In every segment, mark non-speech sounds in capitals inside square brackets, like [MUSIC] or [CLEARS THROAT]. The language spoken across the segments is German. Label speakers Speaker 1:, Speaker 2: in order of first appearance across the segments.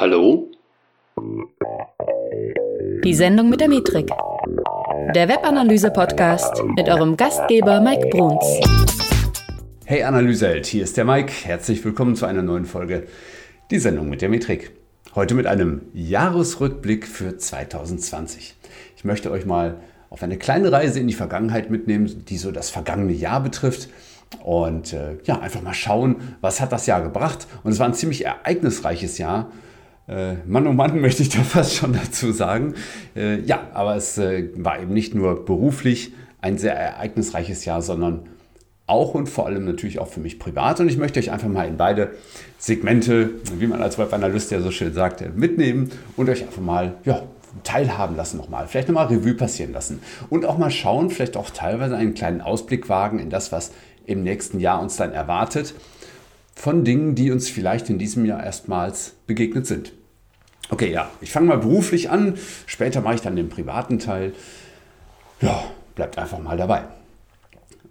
Speaker 1: Hallo?
Speaker 2: Die Sendung mit der Metrik. Der Webanalyse-Podcast mit eurem Gastgeber Mike Bruns.
Speaker 1: Hey Analyseheld, hier ist der Mike. Herzlich willkommen zu einer neuen Folge. Die Sendung mit der Metrik. Heute mit einem Jahresrückblick für 2020. Ich möchte euch mal auf eine kleine Reise in die Vergangenheit mitnehmen, die so das vergangene Jahr betrifft. Und äh, ja, einfach mal schauen, was hat das Jahr gebracht. Und es war ein ziemlich ereignisreiches Jahr. Äh, Mann oh Mann [LAUGHS] möchte ich da fast schon dazu sagen. Äh, ja, aber es äh, war eben nicht nur beruflich ein sehr ereignisreiches Jahr, sondern auch und vor allem natürlich auch für mich privat. Und ich möchte euch einfach mal in beide Segmente, wie man als Webanalyst ja so schön sagt, mitnehmen und euch einfach mal ja, teilhaben lassen nochmal. Vielleicht nochmal Revue passieren lassen. Und auch mal schauen, vielleicht auch teilweise einen kleinen Ausblick wagen in das, was im nächsten Jahr uns dann erwartet. Von Dingen, die uns vielleicht in diesem Jahr erstmals begegnet sind. Okay, ja, ich fange mal beruflich an. Später mache ich dann den privaten Teil. Ja, bleibt einfach mal dabei.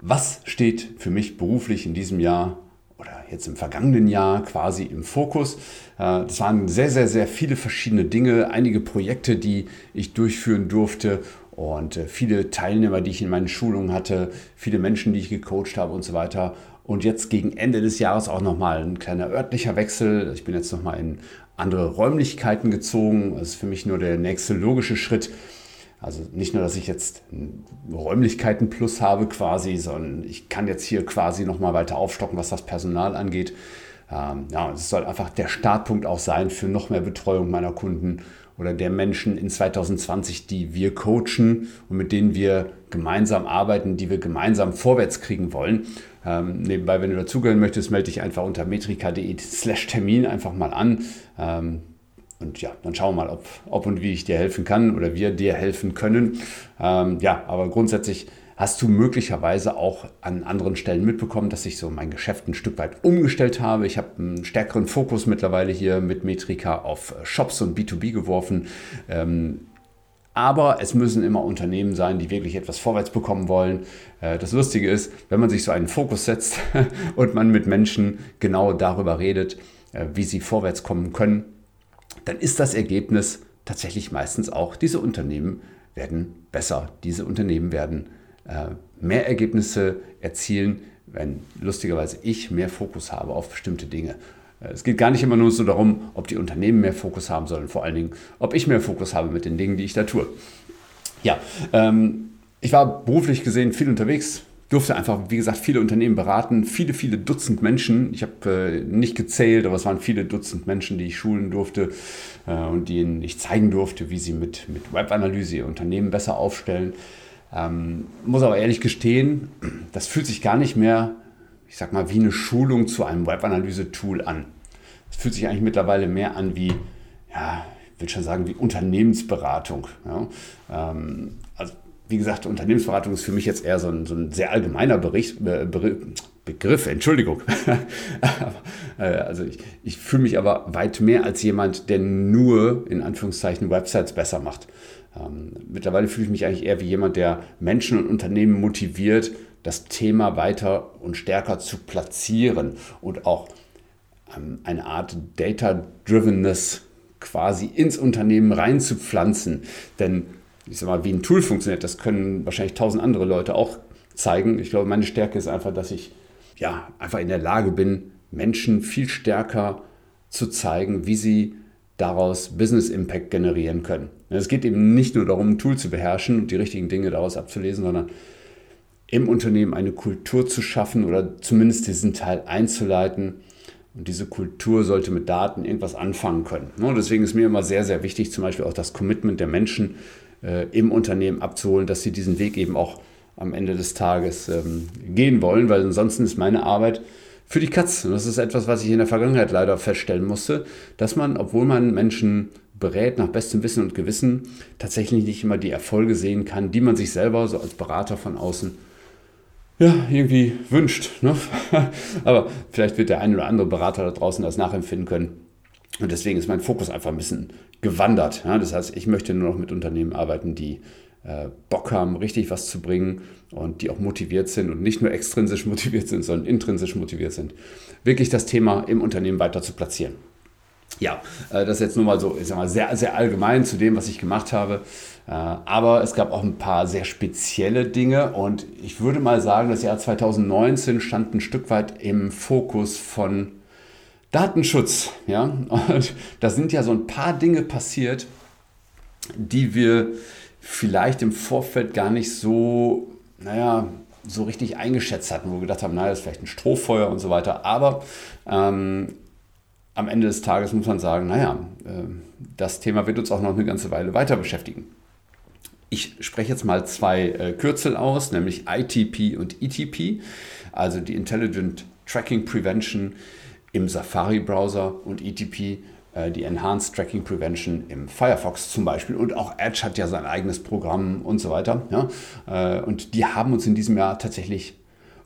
Speaker 1: Was steht für mich beruflich in diesem Jahr oder jetzt im vergangenen Jahr quasi im Fokus? Äh, das waren sehr, sehr, sehr viele verschiedene Dinge, einige Projekte, die ich durchführen durfte und äh, viele Teilnehmer, die ich in meinen Schulungen hatte, viele Menschen, die ich gecoacht habe und so weiter. Und jetzt gegen Ende des Jahres auch nochmal ein kleiner örtlicher Wechsel. Ich bin jetzt nochmal in andere Räumlichkeiten gezogen. Das ist für mich nur der nächste logische Schritt. Also nicht nur, dass ich jetzt Räumlichkeiten plus habe quasi, sondern ich kann jetzt hier quasi nochmal weiter aufstocken, was das Personal angeht. Ähm, ja, es soll einfach der Startpunkt auch sein für noch mehr Betreuung meiner Kunden oder der Menschen in 2020, die wir coachen und mit denen wir gemeinsam arbeiten, die wir gemeinsam vorwärts kriegen wollen. Ähm, nebenbei, wenn du dazugehören möchtest, melde dich einfach unter metrika.de slash Termin einfach mal an. Ähm, und ja, dann schauen wir mal, ob, ob und wie ich dir helfen kann oder wir dir helfen können. Ähm, ja, aber grundsätzlich hast du möglicherweise auch an anderen Stellen mitbekommen, dass ich so mein Geschäft ein Stück weit umgestellt habe. Ich habe einen stärkeren Fokus mittlerweile hier mit Metrika auf Shops und B2B geworfen. Ähm, aber es müssen immer Unternehmen sein, die wirklich etwas vorwärts bekommen wollen. Äh, das Lustige ist, wenn man sich so einen Fokus setzt [LAUGHS] und man mit Menschen genau darüber redet, äh, wie sie vorwärts kommen können, dann ist das Ergebnis tatsächlich meistens auch, diese Unternehmen werden besser. Diese Unternehmen werden äh, mehr Ergebnisse erzielen, wenn lustigerweise ich mehr Fokus habe auf bestimmte Dinge. Äh, es geht gar nicht immer nur so darum, ob die Unternehmen mehr Fokus haben sollen, vor allen Dingen, ob ich mehr Fokus habe mit den Dingen, die ich da tue. Ja, ähm, ich war beruflich gesehen viel unterwegs, durfte einfach, wie gesagt, viele Unternehmen beraten, viele, viele Dutzend Menschen. Ich habe äh, nicht gezählt, aber es waren viele Dutzend Menschen, die ich schulen durfte äh, und denen ich zeigen durfte, wie sie mit, mit Webanalyse ihr Unternehmen besser aufstellen. Ähm, muss aber ehrlich gestehen, das fühlt sich gar nicht mehr, ich sag mal, wie eine Schulung zu einem Webanalyse-Tool an. Es fühlt sich eigentlich mittlerweile mehr an wie, ja, ich will schon sagen, wie Unternehmensberatung. Ja? Ähm, also wie gesagt, Unternehmensberatung ist für mich jetzt eher so ein, so ein sehr allgemeiner Bericht, Be Begriff, Entschuldigung. [LAUGHS] Äh, also ich, ich fühle mich aber weit mehr als jemand, der nur in Anführungszeichen Websites besser macht. Ähm, mittlerweile fühle ich mich eigentlich eher wie jemand, der Menschen und Unternehmen motiviert, das Thema weiter und stärker zu platzieren und auch ähm, eine Art Data-Drivenness quasi ins Unternehmen reinzupflanzen. Denn ich sag mal, wie ein Tool funktioniert, das können wahrscheinlich tausend andere Leute auch zeigen. Ich glaube, meine Stärke ist einfach, dass ich ja einfach in der Lage bin, Menschen viel stärker zu zeigen, wie sie daraus Business Impact generieren können. Es geht eben nicht nur darum, ein Tool zu beherrschen und die richtigen Dinge daraus abzulesen, sondern im Unternehmen eine Kultur zu schaffen oder zumindest diesen Teil einzuleiten. Und diese Kultur sollte mit Daten irgendwas anfangen können. Und deswegen ist mir immer sehr, sehr wichtig, zum Beispiel auch das Commitment der Menschen äh, im Unternehmen abzuholen, dass sie diesen Weg eben auch am Ende des Tages ähm, gehen wollen, weil ansonsten ist meine Arbeit für die Katz. Und das ist etwas, was ich in der Vergangenheit leider feststellen musste, dass man, obwohl man Menschen berät nach bestem Wissen und Gewissen, tatsächlich nicht immer die Erfolge sehen kann, die man sich selber so als Berater von außen ja, irgendwie wünscht. Ne? [LAUGHS] Aber vielleicht wird der ein oder andere Berater da draußen das nachempfinden können. Und deswegen ist mein Fokus einfach ein bisschen gewandert. Ja? Das heißt, ich möchte nur noch mit Unternehmen arbeiten, die äh, Bock haben, richtig was zu bringen und die auch motiviert sind und nicht nur extrinsisch [LAUGHS] motiviert sind, sondern intrinsisch motiviert sind, wirklich das Thema im Unternehmen weiter zu platzieren. Ja, äh, das ist jetzt nur mal so, ich sag mal, sehr, sehr allgemein zu dem, was ich gemacht habe. Äh, aber es gab auch ein paar sehr spezielle Dinge und ich würde mal sagen, das Jahr 2019 stand ein Stück weit im Fokus von Datenschutz. Ja? Und da sind ja so ein paar Dinge passiert, die wir vielleicht im Vorfeld gar nicht so, naja, so richtig eingeschätzt hatten, wo wir gedacht haben, naja, das ist vielleicht ein Strohfeuer und so weiter. Aber ähm, am Ende des Tages muss man sagen, naja, äh, das Thema wird uns auch noch eine ganze Weile weiter beschäftigen. Ich spreche jetzt mal zwei äh, Kürzel aus, nämlich ITP und ETP, also die Intelligent Tracking Prevention im Safari-Browser und ETP äh, die Enhanced Tracking Prevention im Firefox zum Beispiel. Und auch Edge hat ja sein eigenes Programm und so weiter. Ja? Äh, und die haben uns in diesem Jahr tatsächlich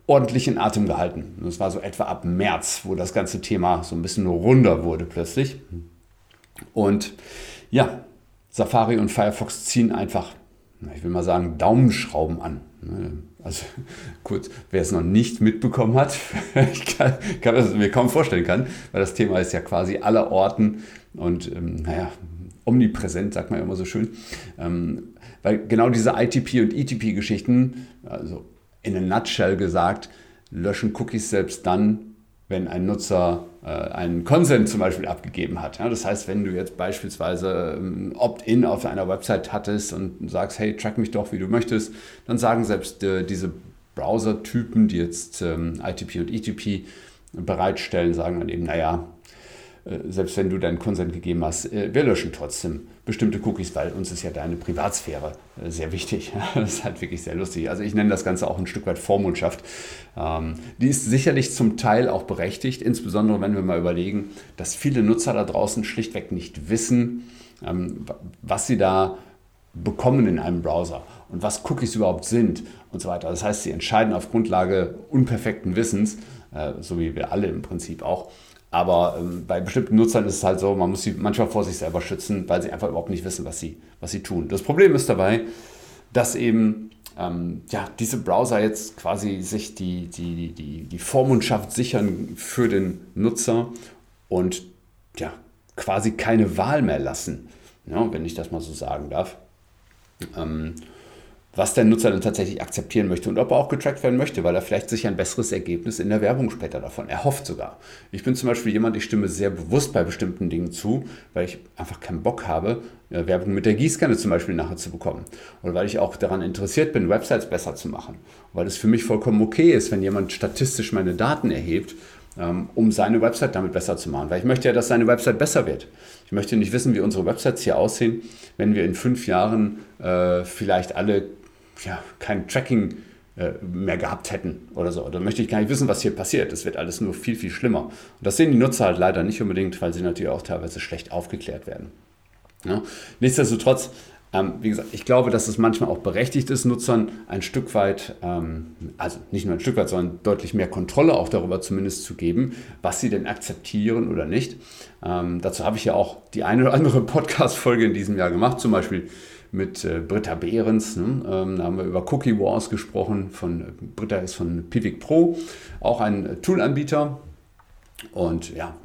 Speaker 1: ordentlich in Atem gehalten. Das war so etwa ab März, wo das ganze Thema so ein bisschen runder wurde plötzlich. Und ja, Safari und Firefox ziehen einfach, ich will mal sagen, Daumenschrauben an. Also [LAUGHS] kurz, wer es noch nicht mitbekommen hat, [LAUGHS] ich kann, kann das mir kaum vorstellen kann, weil das Thema ist ja quasi aller Orten und ähm, naja, omnipräsent, sagt man ja immer so schön. Ähm, weil genau diese ITP und ETP-Geschichten, also in a nutshell gesagt, löschen Cookies selbst dann, wenn ein Nutzer einen Consent zum Beispiel abgegeben hat. Das heißt, wenn du jetzt beispielsweise ähm, Opt-in auf einer Website hattest und sagst, hey, track mich doch, wie du möchtest, dann sagen selbst äh, diese Browser-Typen, die jetzt ähm, ITP und ETP bereitstellen, sagen dann eben, naja, äh, selbst wenn du deinen Consent gegeben hast, äh, wir löschen trotzdem bestimmte Cookies, weil uns ist ja deine Privatsphäre äh, sehr wichtig. [LAUGHS] Das ist halt wirklich sehr lustig. Also ich nenne das Ganze auch ein Stück weit Vormundschaft. Ähm, die ist sicherlich zum Teil auch berechtigt, insbesondere wenn wir mal überlegen, dass viele Nutzer da draußen schlichtweg nicht wissen, ähm, was sie da bekommen in einem Browser und was Cookies überhaupt sind und so weiter. Das heißt, sie entscheiden auf Grundlage unperfekten Wissens, so wie wir alle im Prinzip auch, aber ähm, bei bestimmten Nutzern ist es halt so, man muss sie manchmal vor sich selber schützen, weil sie einfach überhaupt nicht wissen, was sie, was sie tun. Das Problem ist dabei, dass eben ähm, ja, diese Browser jetzt quasi sich die, die, die, die Vormundschaft sichern für den Nutzer und ja, quasi keine Wahl mehr lassen, ja, wenn ich das mal so sagen darf. Ähm, was der Nutzer dann tatsächlich akzeptieren möchte und ob er auch getrackt werden möchte, weil er vielleicht sich ein besseres Ergebnis in der Werbung später davon erhofft sogar. Ich bin zum Beispiel jemand, ich stimme sehr bewusst bei bestimmten Dingen zu, weil ich einfach keinen Bock habe, äh, Werbung mit der Gießkanne zum Beispiel nachher zu bekommen. Oder weil ich auch daran interessiert bin, Websites besser zu machen. Weil es für mich vollkommen okay ist, wenn jemand statistisch meine Daten erhebt, ähm, um seine Website damit besser zu machen. Weil ich möchte ja, dass seine Website besser wird. Ich möchte nicht wissen, wie unsere Websites hier aussehen, wenn wir in fünf Jahren äh, vielleicht alle ja, kein Tracking äh, mehr gehabt hätten oder so. Da möchte ich gar nicht wissen, was hier passiert. Das wird alles nur viel, viel schlimmer. Und das sehen die Nutzer halt leider nicht unbedingt, weil sie natürlich auch teilweise schlecht aufgeklärt werden. Ja? Nichtsdestotrotz, ähm, wie gesagt, ich glaube, dass es manchmal auch berechtigt ist, Nutzern ein Stück weit, ähm, also nicht nur ein Stück weit, sondern deutlich mehr Kontrolle auch darüber zumindest zu geben, was sie denn akzeptieren oder nicht. Ähm, dazu habe ich ja auch die eine oder andere [LAUGHS] Podcast-Folge in diesem Jahr gemacht, zum Beispiel mit äh, Britta Behrens. Ne? Ähm, da haben wir über Cookie Wars gesprochen. Von, Britta ist von Pivik Pro, auch ein Toolanbieter. Und ja,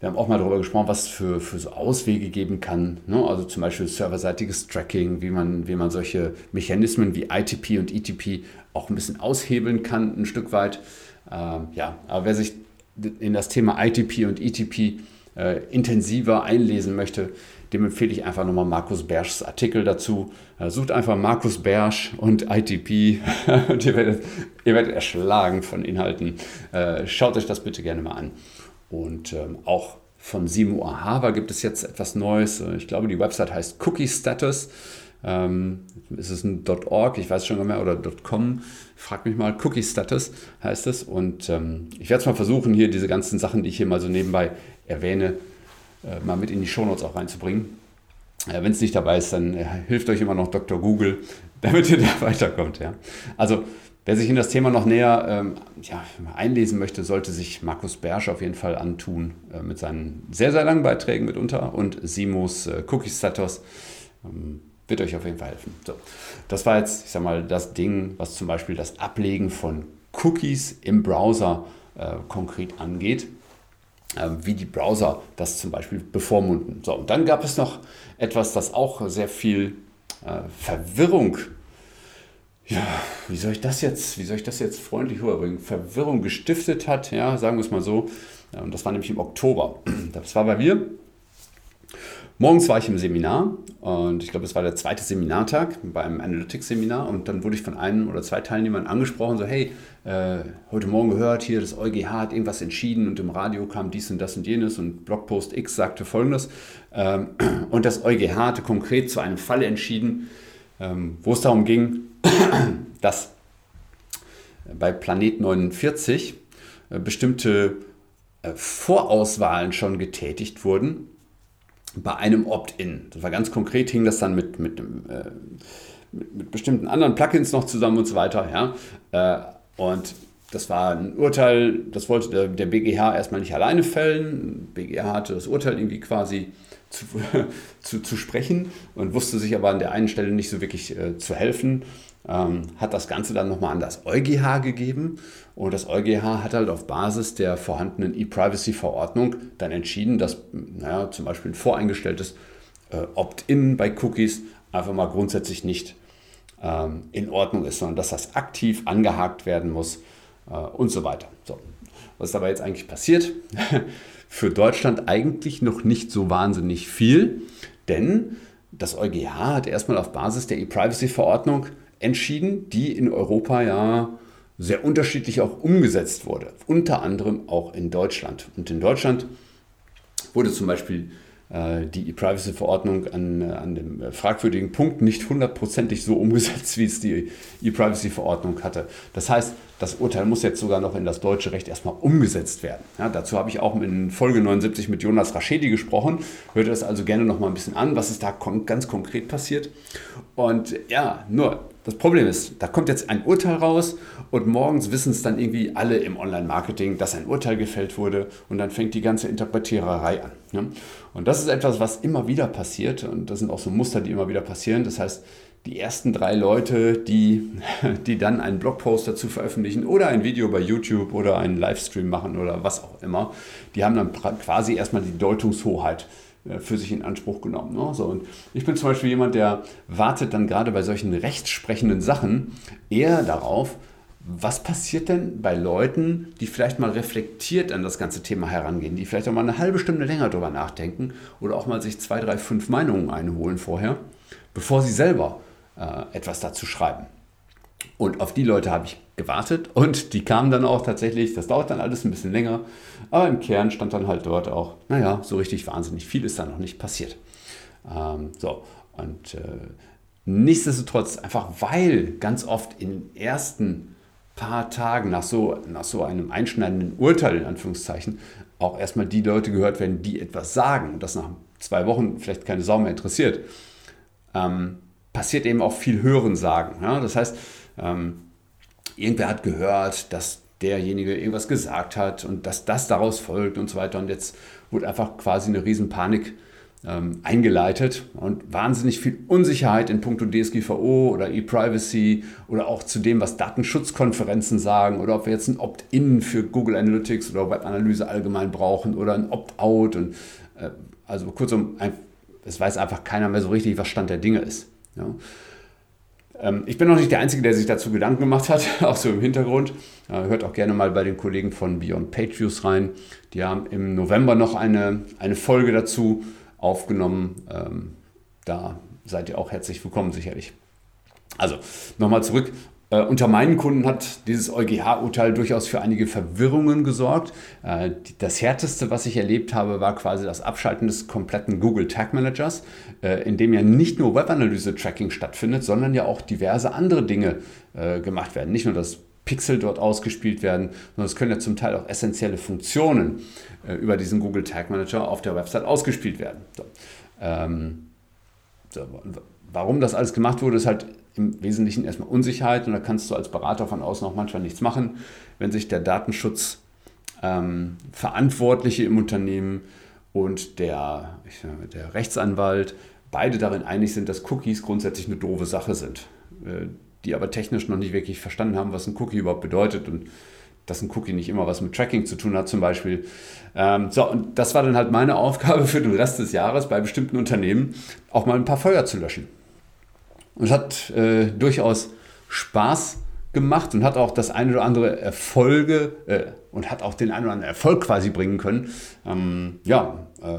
Speaker 1: wir haben auch mal darüber gesprochen, was es für, für so Auswege geben kann. Ne? Also zum Beispiel serverseitiges Tracking, wie man, wie man solche Mechanismen wie ITP und ETP auch ein bisschen aushebeln kann, ein Stück weit. Ähm, ja, aber wer sich in das Thema ITP und ETP äh, intensiver einlesen möchte, dem empfehle ich einfach nochmal Markus Berschs Artikel dazu. Äh, sucht einfach Markus Bersch und ITP [LAUGHS] und ihr werdet, ihr werdet erschlagen von Inhalten. Äh, schaut euch das bitte gerne mal an. Und ähm, auch von Simo Ahava gibt es jetzt etwas Neues. Äh, ich glaube, die Website heißt Cookie Status. Ähm, ist es ein .org, ich weiß schon gar nicht mehr, oder .com, frag mich mal, Cookie Status heißt es. Und ähm, ich werde es mal versuchen, hier diese ganzen Sachen, die ich hier mal so nebenbei erwähne, äh, mal mit in die Shownotes auch reinzubringen. Äh, Wenn es nicht dabei ist, dann äh, hilft euch immer noch Dr. Google, [LAUGHS] damit ihr da [LAUGHS] weiterkommt. Ja? Also wer sich in das Thema noch näher ähm, ja, einlesen möchte, sollte sich Markus Bersch auf jeden Fall antun äh, mit seinen sehr, sehr langen Beiträgen mitunter und Simos äh, Cookie Status. Ähm, wird euch auf jeden Fall helfen. So, das war jetzt, ich sag mal, das Ding, was zum Beispiel das Ablegen von Cookies im Browser äh, konkret angeht. Ähm, wie die Browser das zum Beispiel bevormunden. So, und dann gab es noch etwas, das auch sehr viel äh, Verwirrung, ja, wie soll ich das jetzt, wie soll ich das jetzt freundlich rüberbringen, Verwirrung gestiftet hat, ja, sagen wir es mal so. Und das war nämlich im Oktober. [CLEARS THROAT] Das war bei mir Morgens war ich im Seminar und ich glaube, es war der zweite Seminartag beim Analytics-Seminar und dann wurde ich von einem oder zwei Teilnehmern angesprochen, so hey, äh, heute Morgen gehört, hier das EuGH hat irgendwas entschieden und im Radio kam dies und das und jenes und Blogpost X sagte folgendes ähm, [CLEARS THROAT] und das EuGH hatte konkret zu einem Fall entschieden, ähm, wo es darum ging, [CLEARS THROAT] dass bei Planet 49 äh, bestimmte äh, Vorauswahlen schon getätigt wurden bei einem Opt-in. Das war ganz konkret, hing das dann mit, mit, äh, mit, mit, bestimmten anderen Plugins noch zusammen und so weiter. Ja? Äh, und das war ein Urteil, das wollte der, der BGH erstmal nicht alleine fällen. BGH hatte das Urteil irgendwie quasi zu, [LAUGHS] zu, zu sprechen und wusste sich aber an der einen Stelle nicht so wirklich äh, zu helfen ähm, hat das Ganze dann nochmal an das EuGH gegeben und das EuGH hat halt auf Basis der vorhandenen E-Privacy-Verordnung dann entschieden, dass naja, zum Beispiel ein voreingestelltes äh, Opt-in bei Cookies einfach mal grundsätzlich nicht ähm, in Ordnung ist, sondern dass das aktiv angehakt werden muss äh, und so weiter. So. Was ist aber jetzt eigentlich passiert? [LAUGHS] Für Deutschland eigentlich noch nicht so wahnsinnig viel, denn das EuGH hat erstmal auf Basis der E-Privacy-Verordnung entschieden, die in Europa ja sehr unterschiedlich auch umgesetzt wurde, unter anderem auch in Deutschland. Und in Deutschland wurde zum Beispiel äh, die E-Privacy-Verordnung an, äh, an dem äh, fragwürdigen Punkt nicht hundertprozentig so umgesetzt, wie es die E-Privacy-Verordnung hatte. Das heißt, das Urteil muss jetzt sogar noch in das deutsche Recht erstmal umgesetzt werden. Ja, dazu habe ich auch in Folge 79 mit Jonas Raschedi gesprochen. Hört das also gerne noch mal ein bisschen an, was ist da kon ganz konkret passiert. Und ja, nur das Problem ist, da kommt jetzt ein Urteil raus und morgens wissen es dann irgendwie alle im Online-Marketing, dass ein Urteil gefällt wurde und dann fängt die ganze Interpretiererei an. Ja? Und das ist etwas, was immer wieder passiert und das sind auch so Muster, die immer wieder passieren. Das heißt, die ersten drei Leute, die, [LAUGHS] die dann einen Blogpost dazu veröffentlichen oder ein Video bei YouTube oder einen Livestream machen oder was auch immer, die haben dann quasi erstmal die Deutungshoheit für sich in Anspruch genommen. Ne? So, und ich bin zum Beispiel jemand, der wartet dann gerade bei solchen rechtssprechenden Sachen eher darauf, was passiert denn bei Leuten, die vielleicht mal reflektiert an das ganze Thema herangehen, die vielleicht auch mal eine halbe Stunde länger drüber nachdenken oder auch mal sich zwei, drei, fünf Meinungen einholen vorher, bevor sie selber äh, etwas dazu schreiben. Und auf die Leute habe ich gewartet und die kamen dann auch tatsächlich, das dauert dann alles ein bisschen länger, aber im Kern stand dann halt dort auch, naja, so richtig wahnsinnig viel ist da noch nicht passiert. Ähm, so, und äh, nichtsdestotrotz, einfach weil ganz oft in den ersten paar Tagen nach so, nach so einem einschneidenden Urteil, in Anführungszeichen, auch erstmal die Leute gehört werden, die etwas sagen und das nach zwei Wochen vielleicht keine Sau mehr interessiert, ähm, passiert eben auch viel Hörensagen. Ja? Das heißt, ähm, irgendwer hat gehört, dass derjenige irgendwas gesagt hat und dass das daraus folgt und so weiter. Und jetzt wurde einfach quasi eine Riesenpanik ähm, eingeleitet und wahnsinnig viel Unsicherheit in puncto DSGVO oder E-Privacy oder auch zu dem, was Datenschutzkonferenzen sagen oder ob wir jetzt ein Opt-in für Google Analytics oder Webanalyse allgemein brauchen oder ein Opt-out. Und äh, also kurzum, ein, es weiß einfach keiner mehr so richtig, was Stand der Dinge ist. Ja. Ähm, ich bin noch nicht der Einzige, der sich dazu Gedanken gemacht hat, [LAUGHS] auch so im Hintergrund. Hört auch gerne mal bei den Kollegen von Beyond Views rein. Die haben im November noch eine, eine Folge dazu aufgenommen. Ähm, da seid ihr auch herzlich willkommen, sicherlich. Also nochmal zurück äh, unter meinen Kunden hat dieses EuGH-Urteil durchaus für einige Verwirrungen gesorgt. Äh, das härteste, was ich erlebt habe, war quasi das Abschalten des kompletten Google Tag Managers, äh, in dem ja nicht nur Webanalyse-Tracking stattfindet, sondern ja auch diverse andere Dinge äh, gemacht werden. Nicht nur das Pixel dort ausgespielt werden, sondern es können ja zum Teil auch essentielle Funktionen äh, über diesen Google Tag Manager auf der Website ausgespielt werden. So. Ähm, so, warum das alles gemacht wurde, ist halt im Wesentlichen erstmal Unsicherheit und da kannst du als Berater von außen auch manchmal nichts machen, wenn sich der Datenschutz ähm, Verantwortliche im Unternehmen und der, der Rechtsanwalt beide darin einig sind, dass Cookies grundsätzlich eine doofe Sache sind, äh, die aber technisch noch nicht wirklich verstanden haben, was ein Cookie überhaupt bedeutet und dass ein Cookie nicht immer was mit Tracking zu tun hat zum Beispiel. Ähm, so, und das war dann halt meine [LAUGHS] Aufgabe für den Rest des Jahres bei bestimmten Unternehmen, auch mal ein paar Feuer zu löschen. Und es hat äh, durchaus Spaß gemacht und hat auch das eine oder andere Erfolge äh, und hat auch den einen oder anderen Erfolg quasi bringen können. Ähm, ja, äh,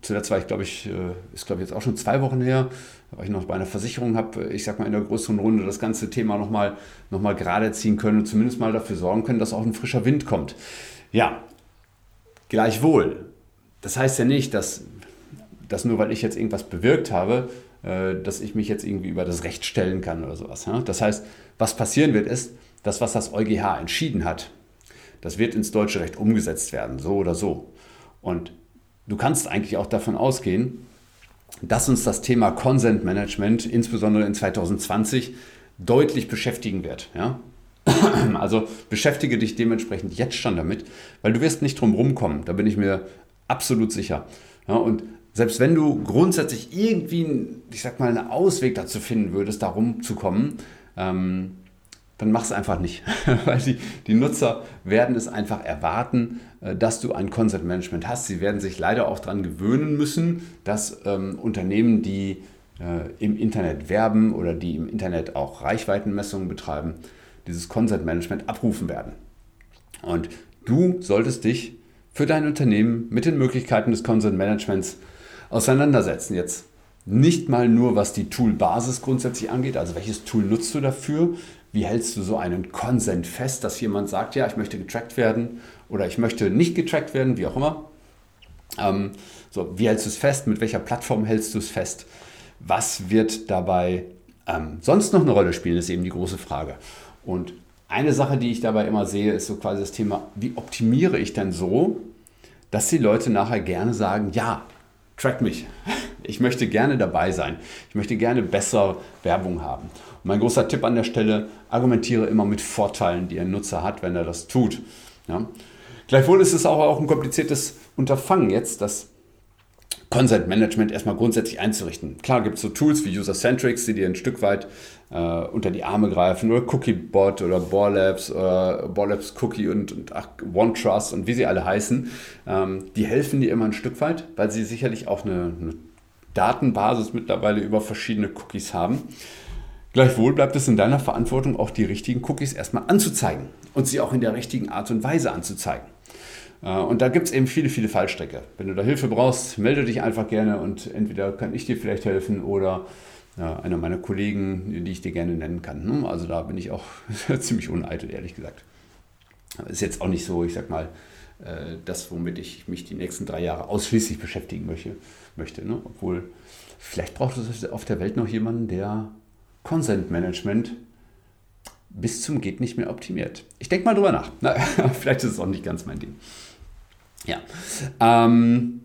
Speaker 1: zuletzt war ich, glaube ich, äh, ist glaube ich jetzt auch schon zwei Wochen her, weil ich noch bei einer Versicherung habe, ich sag mal in der größeren Runde das ganze Thema nochmal noch mal gerade ziehen können und zumindest mal dafür sorgen können, dass auch ein frischer Wind kommt. Ja, gleichwohl. Das heißt ja nicht, dass, dass nur weil ich jetzt irgendwas bewirkt habe, äh, dass ich mich jetzt irgendwie über das Recht stellen kann oder sowas. Das heißt, was passieren wird, ist, dass was das EuGH entschieden hat, das wird ins deutsche Recht umgesetzt werden, so oder so. Und du kannst eigentlich auch davon ausgehen, dass uns das Thema Consent Management insbesondere in 2020 deutlich beschäftigen wird. Ja? [CLEARS THROAT] Also beschäftige dich dementsprechend jetzt schon damit, weil du wirst nicht drum rumkommen, da bin ich mir absolut sicher. Ja, und selbst wenn du grundsätzlich irgendwie, ich sag mal, einen Ausweg dazu finden würdest, da rumzukommen, ähm, dann mach es einfach nicht. [LAUGHS] Weil die, die Nutzer werden es einfach erwarten, äh, dass du ein Consent Management hast. Sie werden sich leider auch daran gewöhnen müssen, dass ähm, Unternehmen, die äh, im Internet werben oder die im Internet auch Reichweitenmessungen betreiben, dieses Consent Management abrufen werden. Und du solltest dich für dein Unternehmen mit den Möglichkeiten des Consent Managements auseinandersetzen. Jetzt nicht mal nur, was die Tool-Basis grundsätzlich angeht, also welches Tool nutzt du dafür, wie hältst du so einen Consent fest, dass jemand sagt, ja, ich möchte getrackt werden oder ich möchte nicht getrackt werden, wie auch immer. Ähm, so, wie hältst du es fest, mit welcher Plattform hältst du es fest, was wird dabei ähm, sonst noch eine Rolle spielen, ist eben die große Frage. Und eine Sache, die ich dabei immer sehe, ist so quasi das Thema, wie optimiere ich denn so, dass die Leute nachher gerne sagen, ja, track mich. Ich möchte gerne dabei sein. Ich möchte gerne besser Werbung haben. Und mein großer Tipp an der Stelle, argumentiere immer mit Vorteilen, die ein Nutzer hat, wenn er das tut. Ja. Gleichwohl ist es auch, ein kompliziertes Unterfangen jetzt, das Consent Management erstmal grundsätzlich einzurichten. Klar gibt es so Tools wie User-Centrics, die dir ein Stück weit äh, unter die Arme greifen oder CookieBot oder Borlabs oder Borlabs Cookie und, und OneTrust und wie sie alle heißen. Ähm, die helfen dir immer ein Stück weit, weil sie sicherlich auch eine, eine Datenbasis mittlerweile über verschiedene Cookies haben. Gleichwohl bleibt es in deiner Verantwortung, auch die richtigen Cookies erstmal anzuzeigen und sie auch in der richtigen Art und Weise anzuzeigen. Äh, und da gibt es eben viele, viele Fallstrecke. Wenn du da Hilfe brauchst, melde dich einfach gerne und entweder kann ich dir vielleicht helfen oder einer meiner Kollegen, die ich dir gerne nennen kann. Ne? Also da bin ich auch [LAUGHS] ziemlich uneitel, ehrlich gesagt. Ist jetzt auch nicht so, ich sag mal, äh, das, womit ich mich die nächsten drei Jahre ausschließlich beschäftigen möchte. möchte ne? Obwohl, vielleicht braucht es auf der Welt noch jemanden, der Consent Management bis zum Geht nicht mehr optimiert. Ich denke mal drüber nach. Na, [LAUGHS] vielleicht ist es auch nicht ganz mein Ding. Ja. Ähm,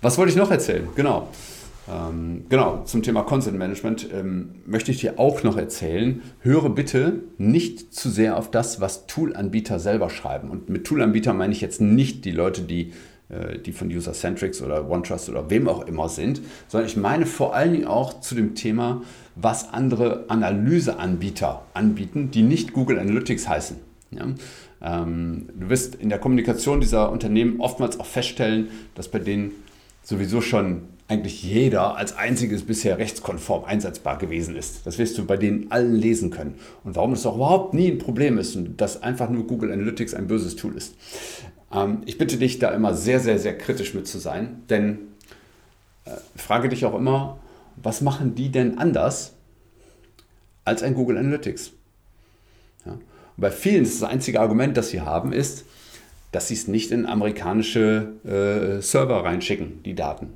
Speaker 1: was wollte ich noch erzählen? Genau. Ähm, genau, zum Thema Consent Management ähm, möchte ich dir auch noch erzählen. Höre bitte nicht zu sehr auf das, was Toolanbieter selber schreiben. Und mit Toolanbieter meine ich jetzt nicht die Leute, die, äh, die von User-Centrics oder OneTrust oder wem auch immer sind, sondern ich meine vor allen Dingen auch zu dem Thema, was andere Analyseanbieter anbieten, die nicht Google Analytics heißen. Ja? Ähm, du wirst in der Kommunikation dieser Unternehmen oftmals auch feststellen, dass bei denen sowieso schon eigentlich jeder als einziges bisher rechtskonform einsetzbar gewesen ist. Das wirst du bei denen allen lesen können. Und warum das auch überhaupt nie ein Problem ist und dass einfach nur Google Analytics ein böses Tool ist. Ähm, ich bitte dich da immer sehr, sehr, sehr kritisch mit zu sein, denn äh, frage dich auch immer, was machen die denn anders als ein Google Analytics? Und bei vielen ist das einzige Argument, das sie haben, ist, dass sie es nicht in amerikanische äh, Server reinschicken, die Daten.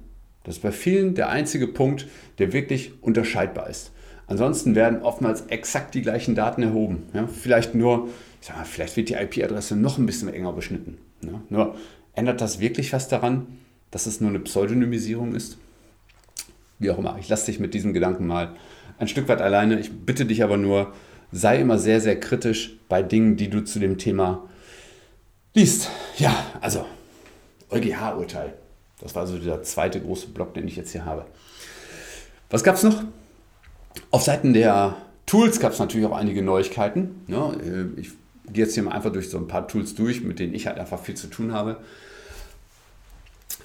Speaker 1: Das ist bei vielen der einzige Punkt, der wirklich unterscheidbar ist. Ansonsten werden oftmals exakt die gleichen Daten erhoben. Ja, vielleicht nur, ich sag mal, vielleicht wird die IP-Adresse noch ein bisschen enger beschnitten. Ja, nur ändert das wirklich was daran, dass es nur eine Pseudonymisierung ist? Wie auch immer, ich lasse dich mit diesem Gedanken mal ein Stück weit alleine. Ich bitte dich aber nur, sei immer sehr, sehr kritisch bei Dingen, die du zu dem Thema liest. Ja, also EuGH-Urteil. Das war so der zweite große Block, den ich jetzt hier habe. Was gab es noch? Auf Seiten der Tools gab es natürlich auch einige Neuigkeiten. Ja, äh, ich gehe jetzt hier mal einfach durch so ein paar Tools durch, mit denen ich halt einfach viel zu tun habe.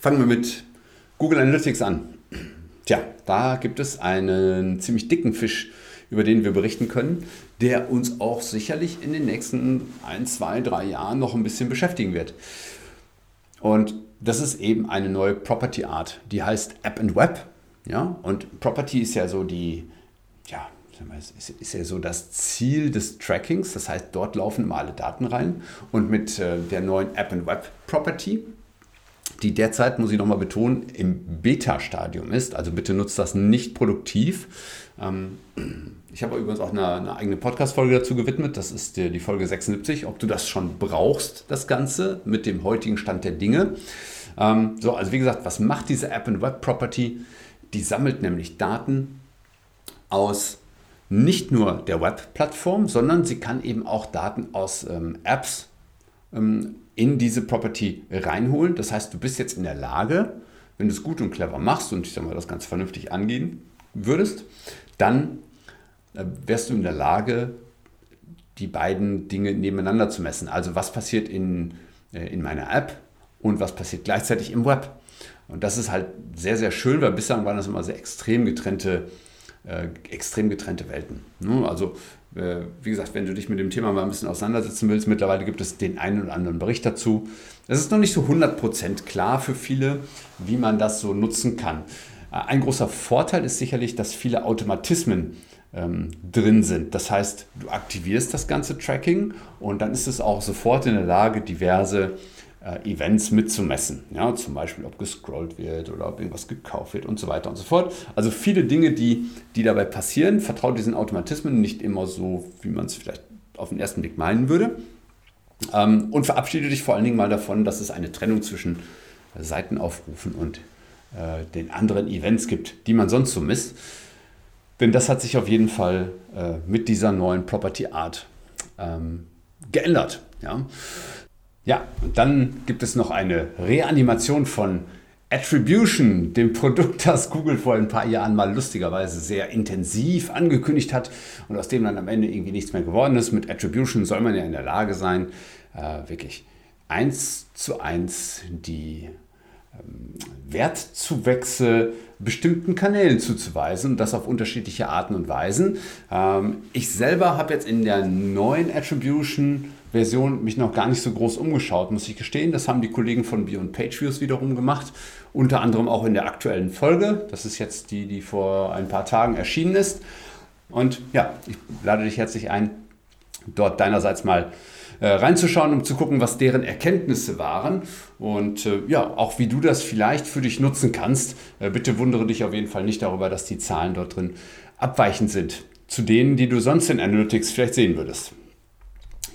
Speaker 1: Fangen wir mit Google Analytics an. Tja, da gibt es einen ziemlich dicken Fisch, über den wir berichten können, der uns auch sicherlich in den nächsten ein, zwei, drei Jahren noch ein bisschen beschäftigen wird. Und das ist eben eine neue Property Art, die heißt App and Web. Ja? Und Property ist ja so die, ja, ist, ja so das Ziel des Trackings. Das heißt, dort laufen immer alle Daten rein. Und mit äh, der neuen App and Web Property, die derzeit, muss ich nochmal betonen, im Beta-Stadium ist, also bitte nutzt das nicht produktiv. Ähm, ich habe übrigens auch eine, eine eigene Podcast-Folge dazu gewidmet. Das ist die, die Folge 76, ob du das schon brauchst, das Ganze, mit dem heutigen Stand der Dinge. Ähm, so, also wie gesagt, was macht diese App and Web Property? Die sammelt nämlich Daten aus nicht nur der Web-Plattform, sondern sie kann eben auch Daten aus ähm, Apps ähm, in diese Property reinholen. Das heißt, du bist jetzt in der Lage, wenn du es gut und clever machst und ich sag mal, das ganz vernünftig angehen würdest, dann äh, wärst du in der Lage, die beiden Dinge nebeneinander zu messen. Also was passiert in, äh, in meiner App und was passiert gleichzeitig im Web. Und das ist halt sehr, sehr schön, weil bislang waren das immer sehr extrem getrennte, äh, extrem getrennte Welten. Ne? Also äh, wie gesagt, wenn du dich mit dem Thema mal ein bisschen auseinandersetzen willst, mittlerweile gibt es den einen oder anderen Bericht dazu. Es ist noch nicht so 100% klar für viele, wie man das so nutzen kann. Äh, ein großer Vorteil ist sicherlich, dass viele Automatismen ähm, drin sind. Das heißt, du aktivierst das ganze Tracking und dann ist es auch sofort in der Lage, diverse äh, Events mitzumessen. Ja, zum Beispiel, ob gescrollt wird oder ob irgendwas gekauft wird und so weiter und so fort. Also viele Dinge, die, die dabei passieren. Vertraut diesen Automatismen nicht immer so, wie man es vielleicht auf den ersten Blick meinen würde. Ähm, und verabschiede dich vor allen Dingen mal davon, dass es eine Trennung zwischen Seitenaufrufen und äh, den anderen Events gibt, die man sonst so misst. Denn das hat sich auf jeden Fall äh, mit dieser neuen Property Art ähm, geändert. Ja? ja, und dann gibt es noch eine Reanimation von Attribution, dem Produkt, [LAUGHS] das Google vor ein paar Jahren mal lustigerweise sehr intensiv angekündigt hat und aus dem dann am Ende irgendwie nichts mehr geworden ist. Mit Attribution soll man ja in der Lage sein, äh, wirklich eins zu eins die Wertzuwächse bestimmten Kanälen zuzuweisen und das auf unterschiedliche Arten und Weisen. Ähm, ich selber habe jetzt in der neuen Attribution Version mich noch gar nicht so groß umgeschaut, muss ich gestehen. Das haben die Kollegen von Beyond Page Views wiederum gemacht. Unter anderem auch in der aktuellen Folge. Das ist jetzt die, die vor ein paar Tagen erschienen ist. Und ja, ich lade dich herzlich ein, dort deinerseits mal äh, reinzuschauen, um zu gucken, was deren Erkenntnisse waren und äh, ja, auch wie du das vielleicht für dich nutzen kannst. Äh, bitte wundere dich auf jeden Fall nicht darüber, dass die Zahlen dort drin abweichend sind zu denen, die du sonst in Analytics vielleicht sehen würdest.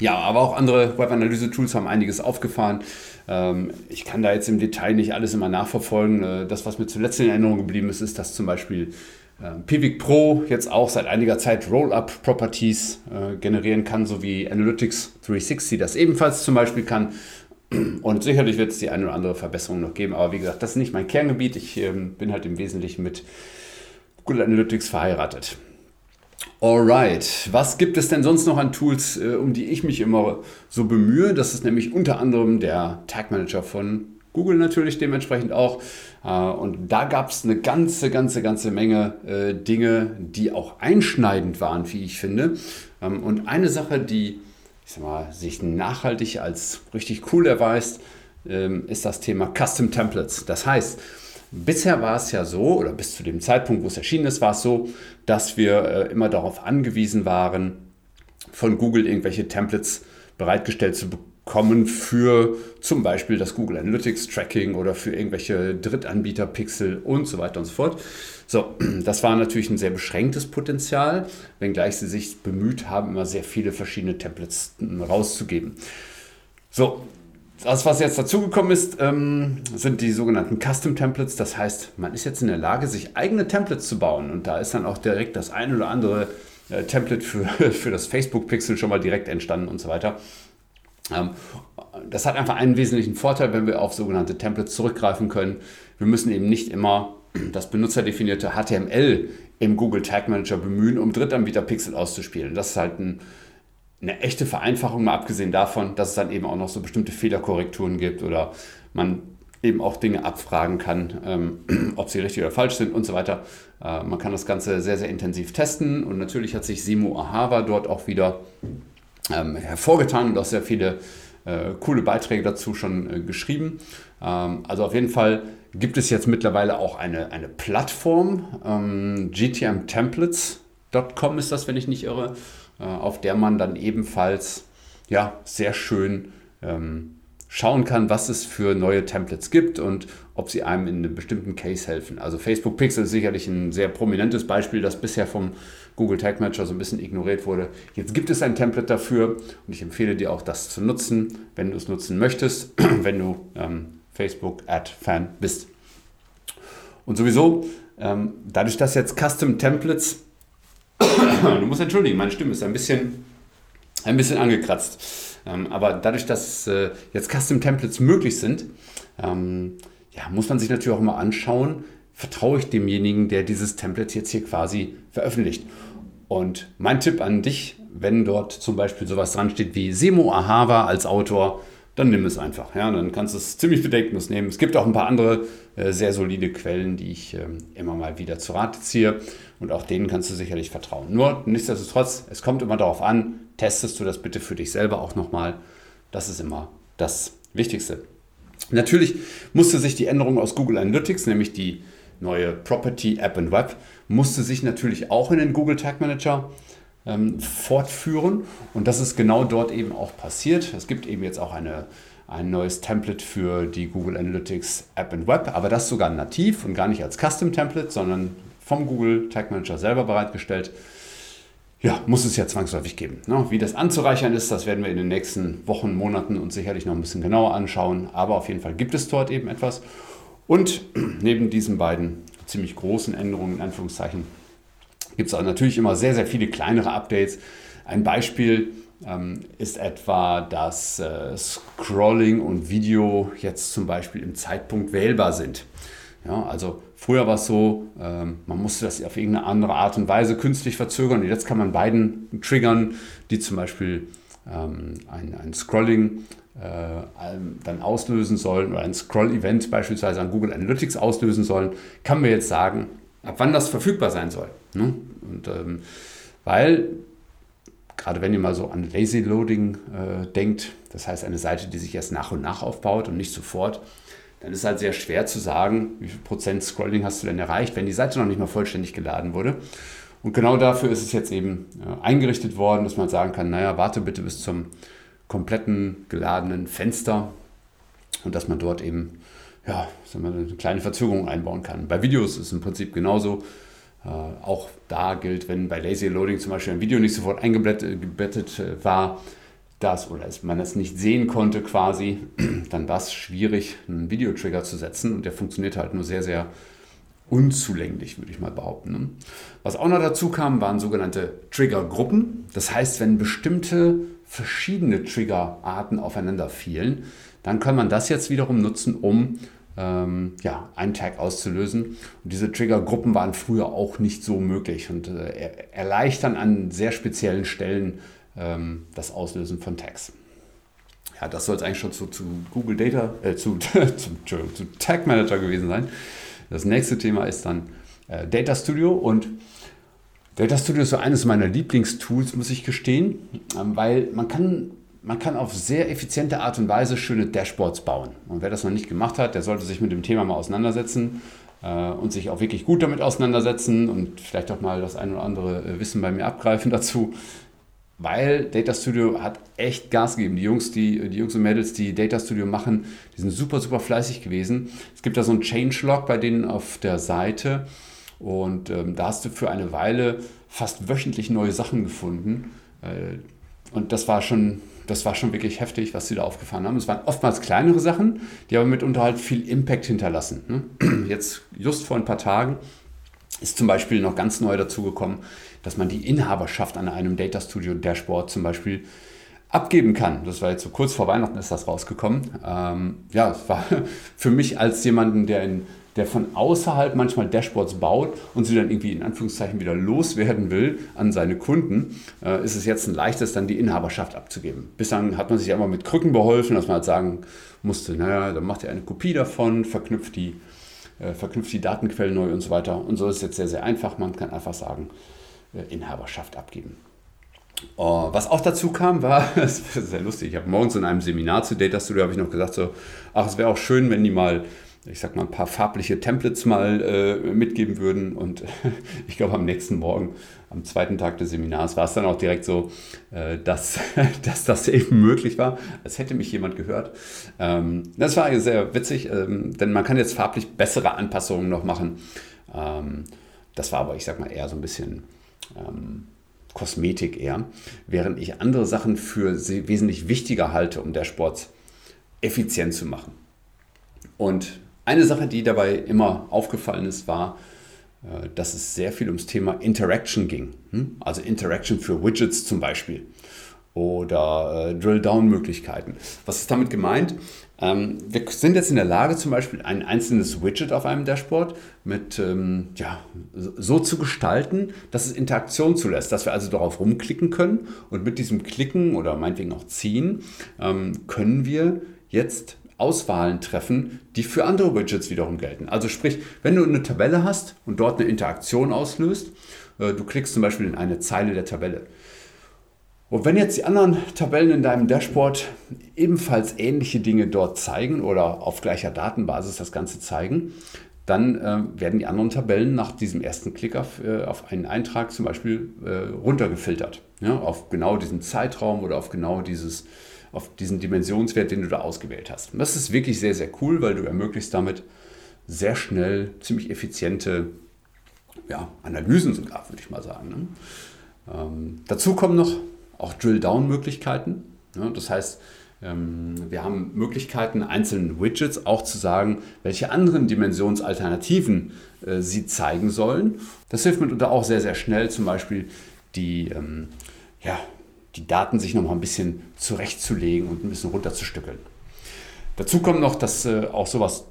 Speaker 1: Ja, aber auch andere Web-Analyse-Tools haben einiges aufgefahren. Ähm, ich kann da jetzt im Detail nicht alles immer nachverfolgen. Äh, das, was mir zuletzt in Erinnerung geblieben ist, ist, dass zum Beispiel äh, Pivik Pro jetzt auch seit einiger Zeit Roll-Up-Properties äh, generieren kann, so wie Analytics 360 das ebenfalls zum Beispiel kann. Und sicherlich wird es die eine oder andere Verbesserung noch geben. Aber wie gesagt, das ist nicht mein Kerngebiet. Ich ähm, bin halt im Wesentlichen mit Google Analytics verheiratet. Alright, was gibt es denn sonst noch an Tools, äh, um die ich mich immer so bemühe? Das ist nämlich unter anderem der Tag Manager von Google natürlich dementsprechend auch. Äh, und da gab es eine ganze, ganze, ganze Menge äh, Dinge, die auch einschneidend waren, wie ich finde. Ähm, und eine Sache, die ich sag mal, sich nachhaltig als richtig cool erweist, ähm, ist das Thema Custom Templates. Das heißt, Bisher war es ja so, oder bis zu dem Zeitpunkt, wo es erschienen ist, war es so, dass wir äh, immer darauf angewiesen waren, von Google irgendwelche Templates bereitgestellt zu bekommen für zum Beispiel das Google Analytics Tracking oder für irgendwelche Drittanbieter-Pixel und so weiter und so fort. So, [CLEARS THROAT] das war natürlich ein sehr beschränktes Potenzial, wenngleich sie sich bemüht haben, immer sehr viele verschiedene Templates hm, rauszugeben. So, das, was jetzt dazugekommen ist, ähm, sind die sogenannten Custom Templates. Das heißt, man ist jetzt in der Lage, sich eigene Templates zu bauen. Und da ist dann auch direkt das ein oder andere äh, Template für, [LAUGHS] für das Facebook-Pixel schon mal direkt entstanden und so weiter. Ähm, das hat einfach einen wesentlichen Vorteil, wenn wir auf sogenannte Templates zurückgreifen können. Wir müssen eben nicht immer das benutzerdefinierte HTML im Google Tag Manager bemühen, um Drittanbieter-Pixel auszuspielen. Das ist halt ein eine echte Vereinfachung, mal abgesehen davon, dass es dann eben auch noch so bestimmte Fehlerkorrekturen gibt oder man eben auch Dinge abfragen kann, ähm, [CLEARS THROAT] ob sie richtig oder falsch sind und so weiter. Äh, man kann das Ganze sehr, sehr intensiv testen und natürlich hat sich Simo Ahava dort auch wieder ähm, hervorgetan und auch sehr viele äh, coole Beiträge dazu schon äh, geschrieben. Ähm, also auf jeden Fall gibt es jetzt mittlerweile auch eine, eine Plattform, ähm, gtmtemplates.com ist das, wenn ich nicht irre, äh, auf der man dann ebenfalls ja, sehr schön ähm, schauen kann, was es für neue Templates gibt und ob sie einem in einem bestimmten Case helfen. Also Facebook Pixel ist sicherlich ein sehr prominentes Beispiel, das bisher vom Google Tag Manager so ein bisschen ignoriert wurde. Jetzt gibt es ein Template dafür und ich empfehle dir auch das zu nutzen, wenn du es nutzen möchtest, [CLEARS THROAT] wenn du ähm, Facebook Ad Fan bist. Und sowieso, ähm, dadurch, dass jetzt Custom Templates, [COUGHS] du musst entschuldigen, meine Stimme ist ein bisschen, ein bisschen angekratzt. Ähm, aber dadurch, dass äh, jetzt Custom Templates möglich sind, ähm, ja, muss man sich natürlich auch immer anschauen, vertraue ich demjenigen, der dieses Template jetzt hier quasi veröffentlicht. Und mein Tipp an dich, wenn dort zum Beispiel sowas dran steht wie Semo Ahava als Autor, dann nimm es einfach. Ja, dann kannst du es ziemlich bedenkenlos nehmen. Es gibt auch ein paar andere äh, sehr solide Quellen, die ich äh, immer mal wieder zu Rate ziehe. Und auch denen kannst du sicherlich vertrauen. Nur nichtsdestotrotz, es kommt immer darauf an, testest du das bitte für dich selber auch nochmal. Das ist immer das Wichtigste. Natürlich musste sich die Änderung aus Google Analytics, nämlich die neue Property App and Web, musste sich natürlich auch in den Google Tag Manager ähm, fortführen. Und das ist genau dort eben auch passiert. Es gibt eben jetzt auch eine, ein neues Template für die Google Analytics App and Web, aber das sogar nativ und gar nicht als Custom Template, sondern vom Google Tag Manager selber bereitgestellt ja, muss es ja zwangsläufig geben. Ne? Wie das anzureichern ist, das werden wir in den nächsten Wochen, Monaten uns sicherlich noch ein bisschen genauer anschauen. Aber auf jeden Fall gibt es dort eben etwas. Und [CLEARS THROAT] neben diesen beiden ziemlich großen Änderungen, in Anführungszeichen, gibt es natürlich immer sehr, sehr viele kleinere Updates. Ein Beispiel ähm, ist etwa, dass äh, Scrolling und Video jetzt zum Beispiel im Zeitpunkt wählbar sind. Ja, also früher war es so, ähm, man musste das auf irgendeine andere Art und Weise künstlich verzögern. Und jetzt kann man beiden triggern, die zum Beispiel ähm, ein, ein Scrolling äh, dann auslösen sollen oder ein Scroll-Event beispielsweise an Google Analytics auslösen sollen, kann man jetzt sagen, ab wann das verfügbar sein soll. Und ähm, weil gerade wenn ihr mal so an Lazy Loading äh, denkt, das heißt eine Seite, die sich erst nach und nach aufbaut und nicht sofort, dann ist halt sehr schwer zu sagen, wie viel Prozent Scrolling hast du denn erreicht, wenn die Seite noch nicht mal vollständig geladen wurde. Und genau dafür ist es jetzt eben äh, eingerichtet worden, dass man sagen kann, naja, warte bitte bis zum kompletten geladenen Fenster und dass man dort eben ja, sagen wir, eine kleine Verzögerung einbauen kann. Bei Videos ist es im Prinzip genauso. Äh, auch da gilt, wenn bei Lazy Loading zum Beispiel ein Video nicht sofort eingebettet äh, war, das oder man es nicht sehen konnte quasi, [CLEARS THROAT] dann war es schwierig, einen Videotrigger zu setzen und der funktioniert halt nur sehr, sehr unzulänglich, würde ich mal behaupten. Ne? Was auch noch dazu kam, waren sogenannte Triggergruppen. Das heißt, wenn bestimmte verschiedene Triggerarten aufeinander fielen, dann kann man das jetzt wiederum nutzen, um ähm, ja, einen Tag auszulösen. Und diese Triggergruppen waren früher auch nicht so möglich und äh, erleichtern an sehr speziellen Stellen ähm, das Auslösen von Tags. Ja, das soll es eigentlich schon zu, zu Google Data, äh, zu, [LAUGHS] zu, zu, Tag Manager gewesen sein. Das nächste Thema ist dann äh, Data Studio und Data Studio ist so eines meiner Lieblingstools, muss ich gestehen, ähm, weil man kann, man kann auf sehr effiziente Art und Weise schöne Dashboards bauen. Und wer das noch nicht gemacht hat, der sollte sich mit dem Thema mal auseinandersetzen äh, und sich auch wirklich gut damit auseinandersetzen und vielleicht auch mal das ein oder andere äh, Wissen bei mir abgreifen [LAUGHS] dazu weil Data Studio hat echt Gas gegeben. Die Jungs, die, die Jungs und Mädels, die Data Studio machen, die sind super, super fleißig gewesen. Es gibt da so einen Changelog bei denen auf der Seite und ähm, da hast du für eine Weile fast wöchentlich neue Sachen gefunden. Äh, und das war schon, das war schon wirklich heftig, was sie da aufgefahren haben. Es waren oftmals kleinere Sachen, die aber mitunter halt viel Impact hinterlassen. Ne? [CLEARS THROAT] Jetzt, just vor ein paar Tagen, ist zum Beispiel noch ganz neu dazugekommen, dass man die Inhaberschaft an einem Data Studio Dashboard zum Beispiel abgeben kann. Das war jetzt so kurz vor Weihnachten ist das rausgekommen. Ähm, ja, es war [LAUGHS] für mich als jemanden, der in der von außerhalb manchmal Dashboards baut und sie dann irgendwie in Anführungszeichen wieder loswerden will an seine Kunden, äh, ist es jetzt ein leichtes, dann die Inhaberschaft abzugeben. Bislang hat man sich immer mit Krücken beholfen, dass man halt sagen musste, naja, dann macht er eine Kopie davon, verknüpft die, äh, verknüpft die Datenquellen neu und so weiter. Und so ist es jetzt sehr, sehr einfach. Man kann einfach sagen, äh, Inhaberschaft abgeben. Oh, was auch dazu kam, war, [LAUGHS] das ist sehr lustig, ich habe morgens in einem Seminar zu Data Studio habe ich noch gesagt, so, ach, es wäre auch schön, wenn die mal, ich sag mal, ein paar farbliche Templates mal äh, mitgeben würden. Und [LAUGHS] ich glaube, am nächsten Morgen, am zweiten Tag des Seminars, war es dann auch direkt so, äh, dass, [LAUGHS] dass das eben möglich war, als hätte mich jemand gehört. Ähm, das war sehr witzig, ähm, denn man kann jetzt farblich bessere Anpassungen noch machen. Ähm, das war aber, ich sag mal, eher so ein bisschen ähm, Kosmetik eher, während ich andere Sachen für wesentlich wichtiger halte, um Dashboards effizient zu machen. Und eine Sache, die dabei immer aufgefallen ist, war, äh, dass es sehr viel ums Thema Interaction ging. Hm? Also Interaction für Widgets zum Beispiel oder äh, Drill-Down-Möglichkeiten. Was ist damit gemeint? Ähm, wir sind jetzt in der Lage, zum Beispiel ein einzelnes Widget auf einem Dashboard mit, ähm, ja, so zu gestalten, dass es Interaktion zulässt, dass wir also darauf rumklicken können und mit diesem Klicken oder meinetwegen auch ziehen ähm, können wir jetzt Auswahlen treffen, die für andere Widgets wiederum gelten. Also sprich, wenn du eine Tabelle hast und dort eine Interaktion auslöst, äh, du klickst zum Beispiel in eine Zeile der Tabelle, und wenn jetzt die anderen Tabellen in deinem Dashboard ebenfalls ähnliche Dinge dort zeigen oder auf gleicher Datenbasis das Ganze zeigen, dann äh, werden die anderen Tabellen nach diesem ersten Klick auf, äh, auf einen Eintrag zum Beispiel äh, runtergefiltert. Ja, auf genau diesen Zeitraum oder auf genau dieses, auf diesen Dimensionswert, den du da ausgewählt hast. Und das ist wirklich sehr, sehr cool, weil du ermöglichst damit sehr schnell, ziemlich effiziente ja, Analysen sogar, würde ich mal sagen. Ne? Ähm, dazu kommen noch auch Drill-Down-Möglichkeiten. Ja, das heißt, ähm, wir haben Möglichkeiten, einzelnen Widgets auch zu sagen, welche anderen Dimensionsalternativen äh, sie zeigen sollen. Das hilft mitunter auch sehr, sehr schnell, zum Beispiel die, ähm, ja, die Daten sich nochmal ein bisschen zurechtzulegen und ein bisschen runterzustückeln. Dazu kommt noch, dass äh, auch sowas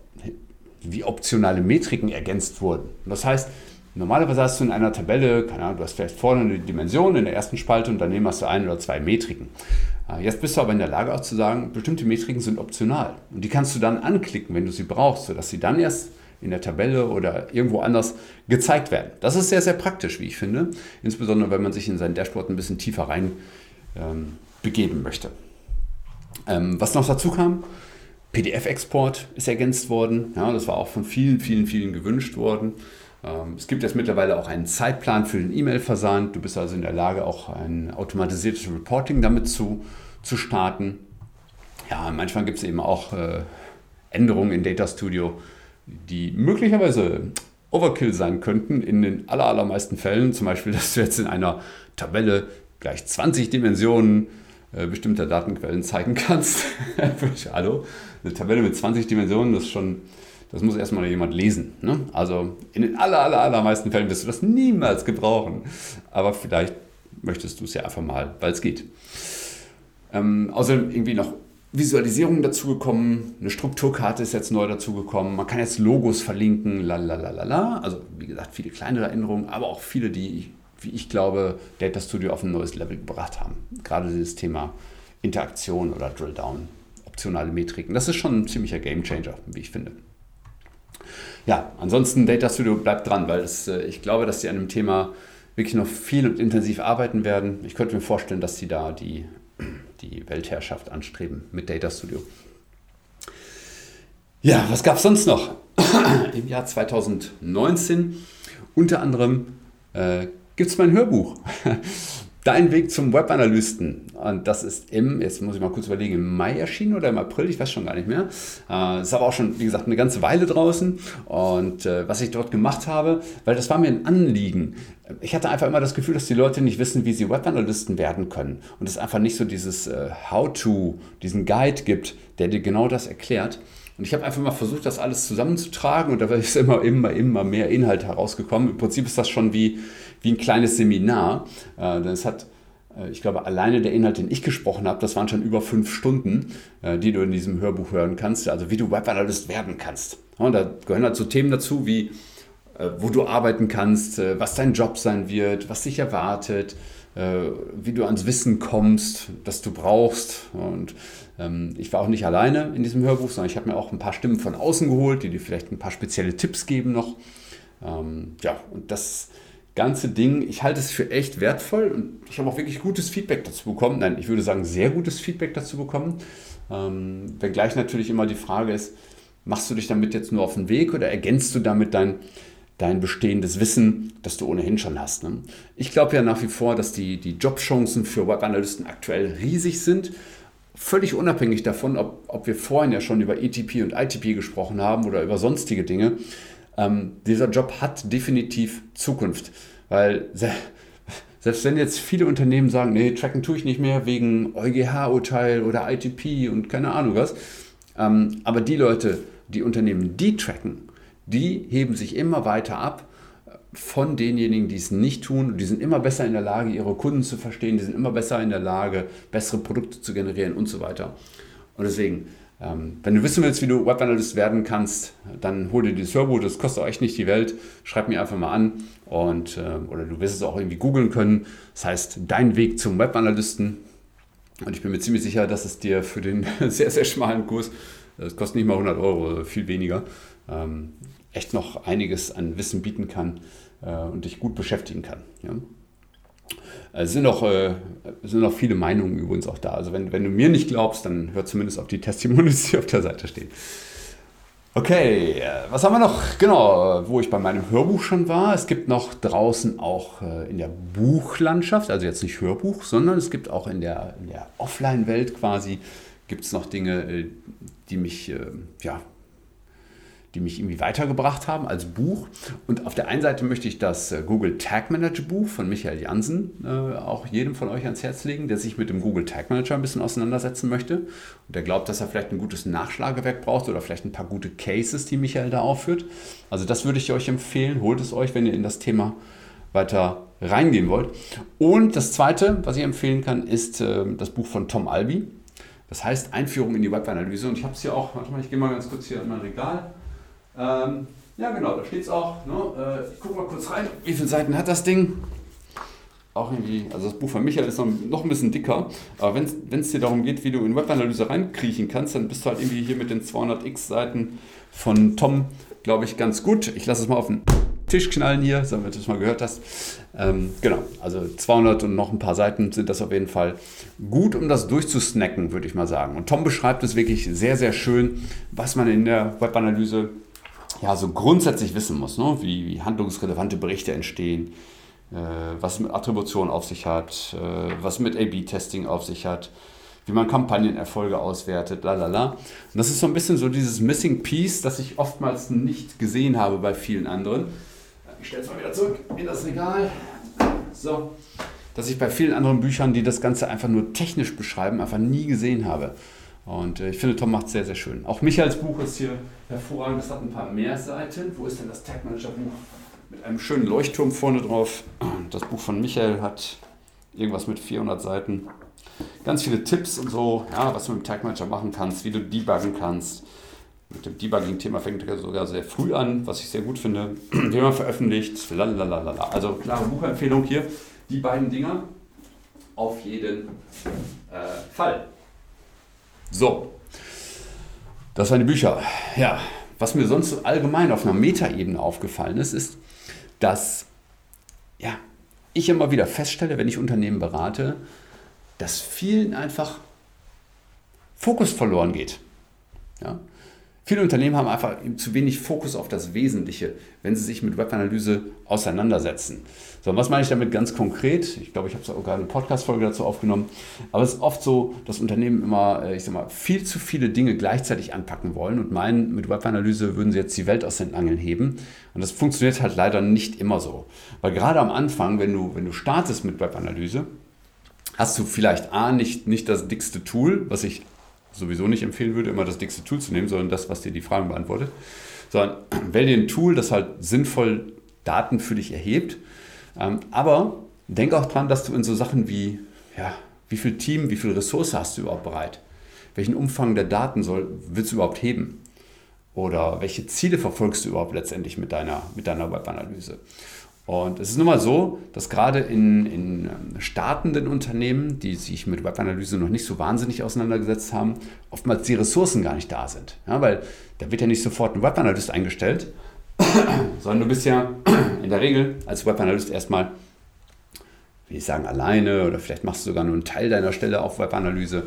Speaker 1: wie optionale Metriken ergänzt wurden. Das heißt, Normalerweise hast du in einer Tabelle, keine Ahnung, du hast vielleicht vorne eine Dimension in der ersten Spalte und daneben hast du ein oder zwei Metriken. Äh, jetzt bist du aber in der Lage auch zu sagen, bestimmte Metriken sind optional. Und die kannst du dann anklicken, wenn du sie brauchst, sodass sie dann erst in der Tabelle oder irgendwo anders gezeigt werden. Das ist sehr, sehr praktisch, wie ich finde. Insbesondere, wenn man sich in sein Dashboard ein bisschen tiefer rein ähm, begeben möchte. Ähm, was noch dazu kam, PDF-Export ist ergänzt worden. Ja, das war auch von vielen, vielen, vielen gewünscht worden. Ähm, es gibt jetzt mittlerweile auch einen Zeitplan für den E-Mail-Versand. Du bist also in der Lage, auch ein automatisiertes Reporting damit zu, zu starten. Ja, manchmal gibt es eben auch äh, Änderungen in Data Studio, die möglicherweise Overkill sein könnten in den allermeisten Fällen. Zum Beispiel, [LAUGHS] dass du jetzt in einer Tabelle gleich 20 Dimensionen äh, bestimmter Datenquellen zeigen kannst. [LAUGHS] Hallo, eine Tabelle mit 20 Dimensionen, das ist schon das muss erstmal jemand lesen. Ne? Also in den aller, aller, allermeisten Fällen wirst du das niemals gebrauchen. Aber vielleicht möchtest du es ja einfach mal, weil es geht. Ähm, außerdem irgendwie noch Visualisierungen dazugekommen, eine Strukturkarte ist jetzt neu dazugekommen, man kann jetzt Logos verlinken, lalalala. Also wie gesagt, viele kleinere Änderungen, aber auch viele, die, wie ich glaube, Data Studio auf ein neues Level gebracht haben. Gerade dieses Thema Interaktion oder Drill-Down, optionale Metriken. Das ist schon ein ziemlicher Gamechanger, wie ich finde ja, ansonsten Data Studio bleibt dran, weil es, äh, ich glaube, dass sie an dem Thema wirklich noch viel und intensiv arbeiten werden. Ich könnte mir vorstellen, dass sie da die, [CLEARS THROAT] die Weltherrschaft anstreben mit Data Studio. Ja, was gab es sonst noch? [CLEARS THROAT] Im Jahr 2019 unter anderem äh, gibt es mein Hörbuch. [LAUGHS] Dein Weg zum Webanalysten. Und das ist im, jetzt muss ich mal kurz überlegen, im Mai erschienen oder im April, ich weiß schon gar nicht mehr. Äh, ist aber auch schon, wie gesagt, eine ganze Weile draußen. Und äh, was ich dort gemacht habe, weil das war mir ein Anliegen. Ich hatte einfach immer das Gefühl, dass die Leute nicht wissen, wie sie Webanalysten werden können. Und es einfach nicht so dieses äh, How-to, diesen Guide gibt, der dir genau das erklärt. Und ich habe einfach mal versucht, das alles zusammenzutragen und da ist immer, immer, immer mehr Inhalt herausgekommen. Im Prinzip ist das schon wie, wie ein kleines Seminar. Äh, es hat äh, ich glaube, alleine der Inhalt, den ich gesprochen habe, das waren schon über fünf Stunden, äh, die du in diesem Hörbuch hören kannst, also wie du Webanalyst werden kannst. Und da gehören halt so Themen dazu wie, wo du arbeiten kannst, was dein Job sein wird, was dich erwartet, wie du ans Wissen kommst, das du brauchst. Und ähm, ich war auch nicht alleine in diesem Hörbuch, sondern ich habe mir auch ein paar Stimmen von außen geholt, die dir vielleicht ein paar spezielle Tipps geben noch. Ähm, ja, und das ganze Ding, ich halte es für echt wertvoll und ich habe auch wirklich gutes Feedback dazu bekommen. Nein, ich würde sagen, sehr gutes Feedback dazu bekommen. Ähm, wenngleich natürlich immer die Frage ist, machst du dich damit jetzt nur auf den Weg oder ergänzt du damit dein, dein bestehendes Wissen, das du ohnehin schon hast? Ne? Ich glaube ja nach wie vor, dass die, die Jobchancen für Webanalysten aktuell riesig sind. Völlig unabhängig davon, ob, ob wir vorhin ja schon über ETP und ITP gesprochen haben oder über sonstige Dinge. Ähm, dieser Job hat definitiv Zukunft, weil selbst wenn jetzt viele Unternehmen sagen, nee, tracken tue ich nicht mehr wegen EuGH-Urteil oder ITP und keine Ahnung was, ähm, aber die Leute, die Unternehmen, die tracken, die heben sich immer weiter ab von denjenigen, die es nicht tun. Die sind immer besser in der Lage, ihre Kunden zu verstehen, die sind immer besser in der Lage, bessere Produkte zu generieren und so weiter. Und deswegen, ähm, wenn du wissen willst, wie du Webanalyst werden kannst, dann hol dir dieses Hörbuch, das kostet euch nicht die Welt. Schreib mir einfach mal an und, äh, oder du wirst es auch irgendwie googeln können. Das heißt, dein Weg zum Webanalysten. Und ich bin mir ziemlich sicher, dass es dir für den [LAUGHS] sehr, sehr schmalen Kurs, das kostet nicht mal 100 Euro, viel weniger, ähm, echt noch einiges an Wissen bieten kann äh, und dich gut beschäftigen kann. Ja? Es sind noch, äh, sind noch viele Meinungen übrigens auch da. Also wenn, wenn du mir nicht glaubst, dann hör zumindest auf die Testimonials, die auf der Seite stehen. Okay, äh, was haben wir noch? Genau, wo ich bei meinem Hörbuch schon war. Es gibt noch draußen auch äh, in der Buchlandschaft, also jetzt nicht Hörbuch, sondern es gibt auch in der, in der Offline-Welt quasi, gibt es noch Dinge, äh, die mich ja, die mich irgendwie weitergebracht haben als Buch. Und auf der einen Seite möchte ich das äh, Google Tag Manager Buch von Michael Jansen äh, auch jedem von euch ans Herz legen, der sich mit dem Google Tag Manager ein bisschen auseinandersetzen möchte und der glaubt, dass er vielleicht ein gutes Nachschlagewerk braucht oder vielleicht ein paar gute Cases, die Michael da aufführt. Also das würde ich euch empfehlen. Holt es euch, wenn ihr in das Thema weiter reingehen wollt. Und das zweite, was ich empfehlen kann, ist äh, das Buch von Tom Albi. Das heißt Einführung in die Webanalyse. Und ich habe es hier auch, warte mal, ich gehe mal ganz kurz hier in mein Regal. Ähm, ja, genau, da steht es auch. Ne? Äh, ich gucke mal kurz rein. Wie viele Seiten hat das Ding? Auch irgendwie, also das Buch von Michael ist noch, noch ein bisschen dicker. Aber wenn es dir darum geht, wie du in Webanalyse reinkriechen kannst, dann bist du halt irgendwie hier mit den 200x Seiten von Tom, glaube ich, ganz gut. Ich lasse es mal auf den Tisch knallen hier, damit du es mal gehört hast. Ähm, genau, also 200 und noch ein paar Seiten sind das auf jeden Fall gut, um das durchzusnacken, würde ich mal sagen. Und Tom beschreibt es wirklich sehr, sehr schön, was man in der Webanalyse ja, so grundsätzlich wissen muss, ne? wie, wie handlungsrelevante Berichte entstehen, äh, was mit Attribution auf sich hat, äh, was mit A-B-Testing auf sich hat, wie man Kampagnenerfolge auswertet, lalala. Und das ist so ein bisschen so dieses Missing Piece, das ich oftmals nicht gesehen habe bei vielen anderen. Ich stelle es mal wieder zurück in das Regal. So. Dass ich bei vielen anderen Büchern, die das Ganze einfach nur technisch beschreiben, einfach nie gesehen habe. Und äh, ich finde, Tom macht es sehr, sehr schön. Auch Michaels Buch ist hier hervorragend. Es hat ein paar mehr Seiten. Wo ist denn das Tag Manager Buch? Mit einem schönen Leuchtturm vorne drauf. Das Buch von Michael hat irgendwas mit 400 Seiten. Ganz viele Tipps und so, ja, was du mit dem Tag Manager machen kannst, wie du debuggen kannst. Mit dem Debugging-Thema fängt er sogar sehr früh an, was ich sehr gut finde. [CLEARS THROAT] Wie man veröffentlicht, lalalala. Also klare Buchempfehlung hier. Die beiden Dinger auf jeden äh, Fall. So, das waren die Bücher. Ja, was mir sonst allgemein auf einer Metaebene aufgefallen ist, ist, dass ja, ich immer wieder feststelle, wenn ich Unternehmen berate, dass vielen einfach Fokus verloren geht. Ja? Viele Unternehmen haben einfach zu wenig Fokus auf das Wesentliche, wenn sie sich mit Webanalyse auseinandersetzen. So, was meine ich damit ganz konkret? Ich glaube, ich habe sogar eine Podcast-Folge dazu aufgenommen. Aber es ist oft so, dass Unternehmen immer, äh, ich sag mal, viel zu viele Dinge gleichzeitig anpacken wollen und meinen, mit Webanalyse würden sie jetzt die Welt aus den Angeln heben. Und das funktioniert halt leider nicht immer so. Weil gerade am Anfang, wenn du, wenn du startest mit Webanalyse, hast du vielleicht A, nicht, nicht das dickste Tool, was ich sowieso nicht empfehlen würde, immer das dickste Tool zu nehmen, sondern das, was dir die Fragen beantwortet. Sondern [CLEARS THROAT] wähl dir ein Tool, das halt sinnvoll Daten für dich erhebt. Ähm, aber denk auch dran, dass du in so Sachen wie ja, wie viel Team, wie viel Ressource hast du überhaupt bereit? Welchen Umfang der Daten soll, willst du überhaupt heben? Oder welche Ziele verfolgst du überhaupt letztendlich mit deiner, mit deiner Webanalyse? Und es ist nun mal so, dass gerade in, in ähm, startenden Unternehmen, die sich mit Webanalyse noch nicht so wahnsinnig auseinandergesetzt haben, oftmals die Ressourcen gar nicht da sind. Ja, weil da wird ja nicht sofort ein Webanalyst eingestellt, [COUGHS] sondern du bist ja [COUGHS] in der Regel als Webanalyst erstmal, wie ich sagen, alleine oder vielleicht machst du sogar nur einen Teil deiner Stelle auf Webanalyse.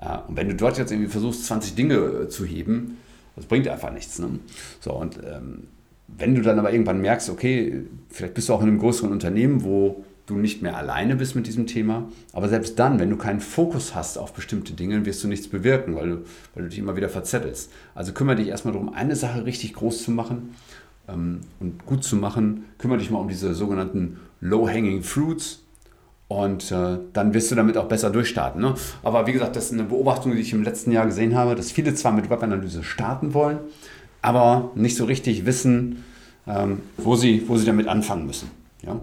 Speaker 1: Äh, und wenn du dort jetzt irgendwie versuchst, 20 Dinge äh, zu heben, das bringt einfach nichts. Ne? So, und ähm, wenn du dann aber irgendwann merkst, okay, vielleicht bist du auch in einem größeren Unternehmen, wo du nicht mehr alleine bist mit diesem Thema, aber selbst dann, wenn du keinen Fokus hast auf bestimmte Dinge, wirst du nichts bewirken, weil du, weil du dich immer wieder verzettelst. Also kümmere dich erstmal darum, eine Sache richtig groß zu machen ähm, und gut zu machen. Kümmere dich mal um diese sogenannten Low-Hanging Fruits, und äh, dann wirst du damit auch besser durchstarten. Ne? Aber wie gesagt, das ist eine Beobachtung, die ich im letzten Jahr gesehen habe, dass viele zwar mit Webanalyse starten wollen, aber nicht so richtig wissen, ähm, wo, sie, wo sie damit anfangen müssen. Ja?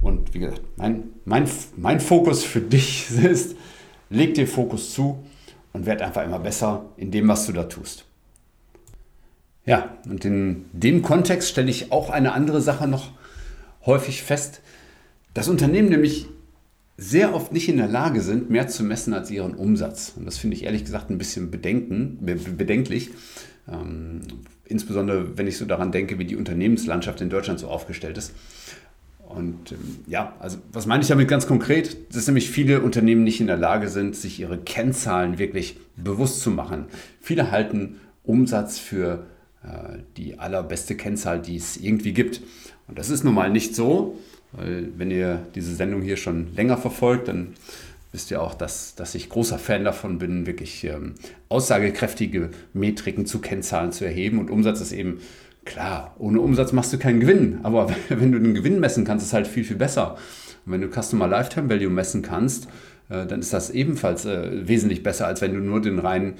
Speaker 1: Und wie gesagt, mein, mein, mein Fokus für dich [LAUGHS] ist, leg dir Fokus zu und werd einfach immer besser in dem, was du da tust. Ja, und in dem Kontext stelle ich auch eine andere Sache noch häufig fest. Das Unternehmen nämlich sehr oft nicht in der Lage sind, mehr zu messen als ihren Umsatz. Und das finde ich ehrlich gesagt ein bisschen bedenken, bedenklich. Ähm, insbesondere wenn ich so daran denke, wie die Unternehmenslandschaft in Deutschland so aufgestellt ist. Und ähm, ja, also was meine ich damit ganz konkret? Dass nämlich viele Unternehmen nicht in der Lage sind, sich ihre Kennzahlen wirklich bewusst zu machen. Viele halten Umsatz für die allerbeste Kennzahl, die es irgendwie gibt. Und das ist nun mal nicht so. Weil wenn ihr diese Sendung hier schon länger verfolgt, dann wisst ihr auch, dass, dass ich großer Fan davon bin, wirklich ähm, aussagekräftige Metriken zu Kennzahlen zu erheben. Und Umsatz ist eben klar, ohne Umsatz machst du keinen Gewinn. Aber [LAUGHS] wenn du den Gewinn messen kannst, ist es halt viel, viel besser. Und wenn du Customer Lifetime Value messen kannst, äh, dann ist das ebenfalls äh, wesentlich besser, als wenn du nur den reinen